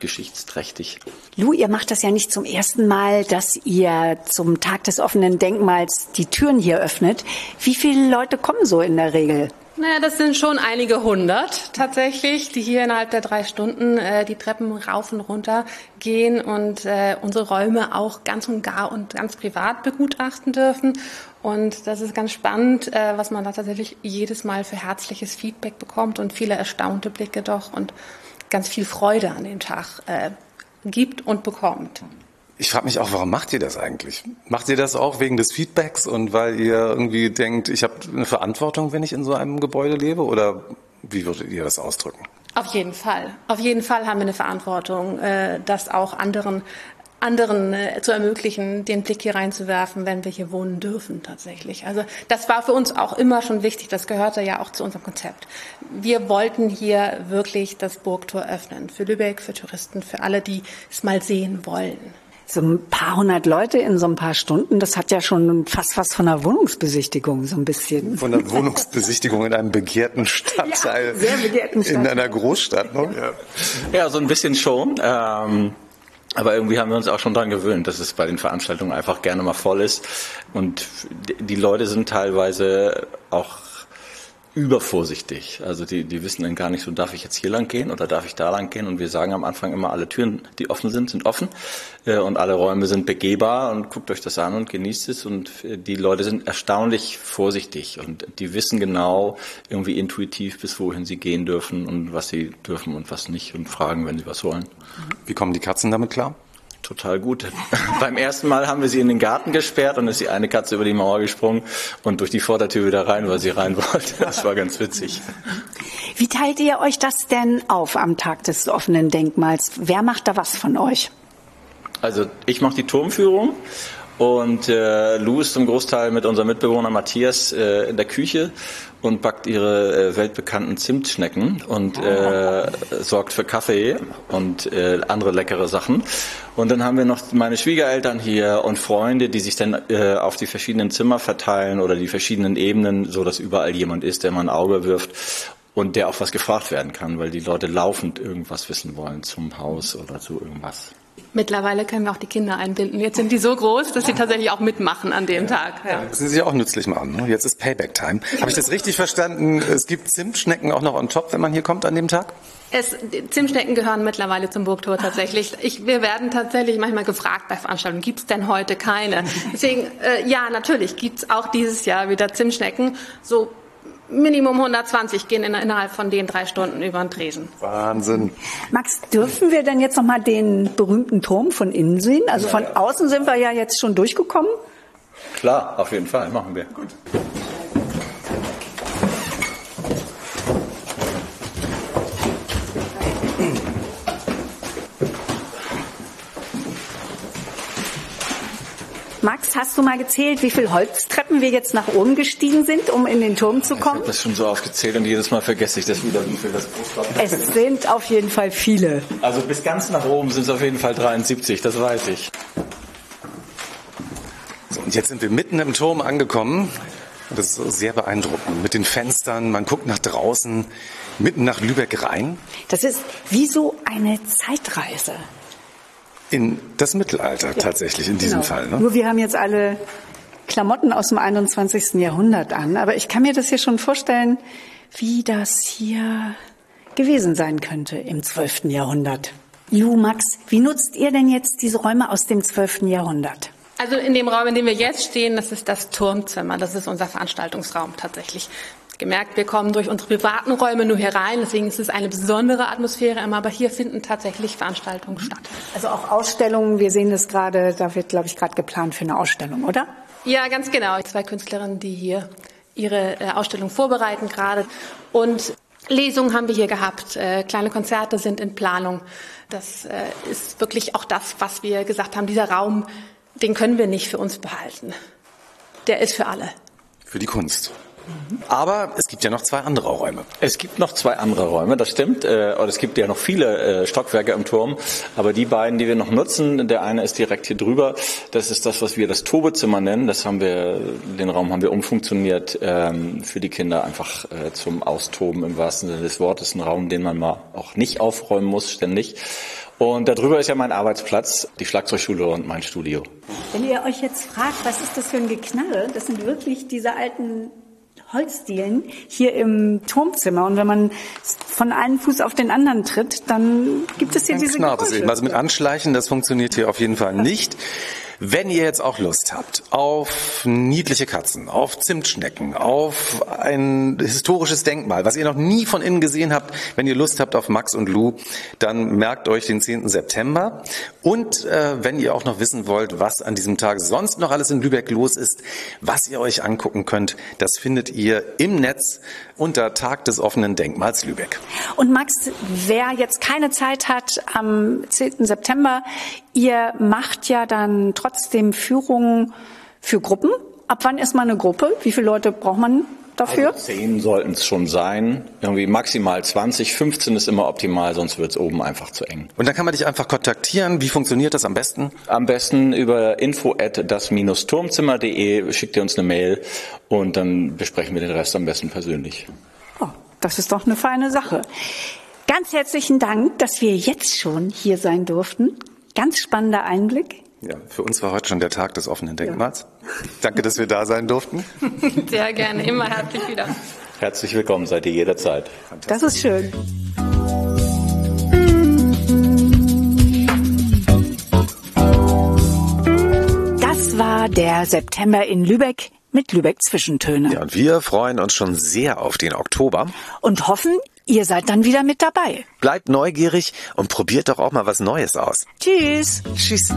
geschichtsträchtig. Lou, ihr macht das ja nicht zum ersten Mal, dass ihr zum Tag des offenen Denkmals die Türen hier öffnet. Wie viele Leute kommen so in der Regel? Naja, das sind schon einige hundert tatsächlich, die hier innerhalb der drei Stunden äh, die Treppen rauf und runter gehen und äh, unsere Räume auch ganz und gar und ganz privat begutachten dürfen. Und das ist ganz spannend, äh, was man da tatsächlich jedes Mal für herzliches Feedback bekommt und viele erstaunte Blicke doch und ganz viel Freude an dem Tag äh, gibt und bekommt. Ich frage mich auch, warum macht ihr das eigentlich? Macht ihr das auch wegen des Feedbacks und weil ihr irgendwie denkt, ich habe eine Verantwortung, wenn ich in so einem Gebäude lebe? Oder wie würdet ihr das ausdrücken? Auf jeden Fall. Auf jeden Fall haben wir eine Verantwortung, äh, das auch anderen anderen äh, zu ermöglichen, den Blick hier reinzuwerfen, wenn wir hier wohnen dürfen tatsächlich. Also das war für uns auch immer schon wichtig, das gehörte ja auch zu unserem Konzept. Wir wollten hier wirklich das Burgtor öffnen, für Lübeck, für Touristen, für alle, die es mal sehen wollen. So ein paar hundert Leute in so ein paar Stunden, das hat ja schon fast was von einer Wohnungsbesichtigung, so ein bisschen. Von der Wohnungsbesichtigung in einem begehrten Stadtteil. Ja, sehr begehrten In einer Großstadt, ne? Ja, ja so ein bisschen schon. Ähm aber irgendwie haben wir uns auch schon daran gewöhnt, dass es bei den Veranstaltungen einfach gerne mal voll ist. Und die Leute sind teilweise auch übervorsichtig. Also die, die wissen dann gar nicht so, darf ich jetzt hier lang gehen oder darf ich da lang gehen? Und wir sagen am Anfang immer, alle Türen, die offen sind, sind offen äh, und alle Räume sind begehbar und guckt euch das an und genießt es. Und äh, die Leute sind erstaunlich vorsichtig und die wissen genau irgendwie intuitiv, bis wohin sie gehen dürfen und was sie dürfen und was nicht und fragen, wenn sie was wollen. Wie kommen die Katzen damit klar? Total gut. Beim ersten Mal haben wir sie in den Garten gesperrt und ist die eine Katze über die Mauer gesprungen und durch die Vordertür wieder rein, weil sie rein wollte. Das war ganz witzig. Wie teilt ihr euch das denn auf am Tag des offenen Denkmals? Wer macht da was von euch? Also ich mache die Turmführung und äh, Lou ist zum Großteil mit unserem Mitbewohner Matthias äh, in der Küche und backt ihre äh, weltbekannten Zimtschnecken und äh, sorgt für Kaffee und äh, andere leckere Sachen. Und dann haben wir noch meine Schwiegereltern hier und Freunde, die sich dann äh, auf die verschiedenen Zimmer verteilen oder die verschiedenen Ebenen, so dass überall jemand ist, der mal ein Auge wirft und der auch was gefragt werden kann, weil die Leute laufend irgendwas wissen wollen zum Haus oder zu irgendwas. Mittlerweile können wir auch die Kinder einbinden. Jetzt sind die so groß, dass sie tatsächlich auch mitmachen an dem Tag. Ja. Müssen Sie sich auch nützlich machen. Ne? Jetzt ist Payback-Time. Habe ich das richtig verstanden? Es gibt Zimtschnecken auch noch on top, wenn man hier kommt an dem Tag? Es, Zimtschnecken gehören mittlerweile zum Burgtor tatsächlich. Ich, wir werden tatsächlich manchmal gefragt bei Veranstaltungen, gibt es denn heute keine? Deswegen, äh, ja, natürlich gibt es auch dieses Jahr wieder Zimtschnecken. So Minimum 120 gehen in, innerhalb von den drei Stunden über den Tresen. Wahnsinn. Max, dürfen wir denn jetzt noch mal den berühmten Turm von innen sehen? Also von außen sind wir ja jetzt schon durchgekommen. Klar, auf jeden Fall, machen wir. Gut. Max, hast du mal gezählt, wie viele Holztreppen wir jetzt nach oben gestiegen sind, um in den Turm zu Ich kommen? habe das schon so aufgezählt und jedes Mal vergesse ich das wieder, wie viel das groß war. Es sind auf jeden Fall viele. Also bis ganz nach oben sind es auf jeden Fall 73, das weiß ich. So, und jetzt sind wir mitten im Turm angekommen. Das ist sehr beeindruckend. Mit den Fenstern, man guckt nach draußen, mitten nach Lübeck rein. Das ist wie so eine Zeitreise. In das Mittelalter tatsächlich, in diesem Genau. Fall. Ne? Nur wir haben jetzt alle Klamotten aus dem 21. Jahrhundert an. Aber ich kann mir das hier schon vorstellen, wie das hier gewesen sein könnte im 12. Jahrhundert. Lu, Max, wie nutzt ihr denn jetzt diese Räume aus dem 12. Jahrhundert? Also in dem Raum, in dem wir jetzt stehen, das ist das Turmzimmer. Das ist unser Veranstaltungsraum tatsächlich. Gemerkt, wir kommen durch unsere privaten Räume nur hier rein, deswegen ist es eine besondere Atmosphäre immer, aber hier finden tatsächlich Veranstaltungen statt. Also auch Ausstellungen, wir sehen das gerade, da wird, glaube ich, gerade geplant für eine Ausstellung, oder? Ja, ganz genau. Zwei Künstlerinnen, die hier ihre äh, Ausstellung vorbereiten gerade. Und Lesungen haben wir hier gehabt, äh, kleine Konzerte sind in Planung. Das äh, ist wirklich auch das, was wir gesagt haben. Dieser Raum, den können wir nicht für uns behalten. Der ist für alle. Für die Kunst. Aber es gibt ja noch zwei andere Räume. Es gibt noch zwei andere Räume, das stimmt. Äh, Und es gibt ja noch viele äh, Stockwerke im Turm. Aber die beiden, die wir noch nutzen, der eine ist direkt hier drüber. Das ist das, was wir das Tobezimmer nennen. Das haben wir, den Raum haben wir umfunktioniert ähm, für die Kinder einfach äh, zum Austoben im wahrsten Sinne des Wortes. Ein Raum, den man mal auch nicht aufräumen muss, ständig. Und darüber ist ja mein Arbeitsplatz, die Schlagzeugschule und mein Studio. Wenn ihr euch jetzt fragt, was ist das für ein Geknarre, das sind wirklich diese alten Holzdielen hier im Turmzimmer. Und wenn man von einem Fuß auf den anderen tritt, dann gibt es hier Dann diese knarrt es eben. Also mit Anschleichen, das funktioniert hier auf jeden Fall nicht. Wenn ihr jetzt auch Lust habt auf niedliche Katzen, auf Zimtschnecken, auf ein historisches Denkmal, was ihr noch nie von innen gesehen habt, wenn ihr Lust habt auf Max und Lou, dann merkt euch den 10. September. Und äh, wenn ihr auch noch wissen wollt, was an diesem Tag sonst noch alles in Lübeck los ist, was ihr euch angucken könnt, das findet ihr im Netz unter Tag des offenen Denkmals Lübeck. Und Max, wer jetzt keine Zeit hat am 10. September, ihr macht ja dann trotzdem Führungen für Gruppen. Ab wann ist man eine Gruppe? Wie viele Leute braucht man dafür? Zehn sollten es schon sein. Irgendwie maximal 20. 15 ist immer optimal, sonst wird es oben einfach zu eng. Und dann kann man dich einfach kontaktieren. Wie funktioniert das am besten? Am besten über info at das-turmzimmer.de schickt ihr uns eine Mail und dann besprechen wir den Rest am besten persönlich. Oh, das ist doch eine feine Sache. Ganz herzlichen Dank, dass wir jetzt schon hier sein durften. Ganz spannender Einblick. Ja, für uns war heute schon der Tag des offenen Denkmals. Danke, dass wir da sein durften. Sehr gerne, immer herzlich wieder. Herzlich willkommen seid ihr jederzeit. Das ist schön. Das war der September in Lübeck mit Lübeck Zwischentöne. Ja, und wir freuen uns schon sehr auf den Oktober. Und hoffen, ihr seid dann wieder mit dabei. Bleibt neugierig und probiert doch auch mal was Neues aus. Tschüss. Tschüss.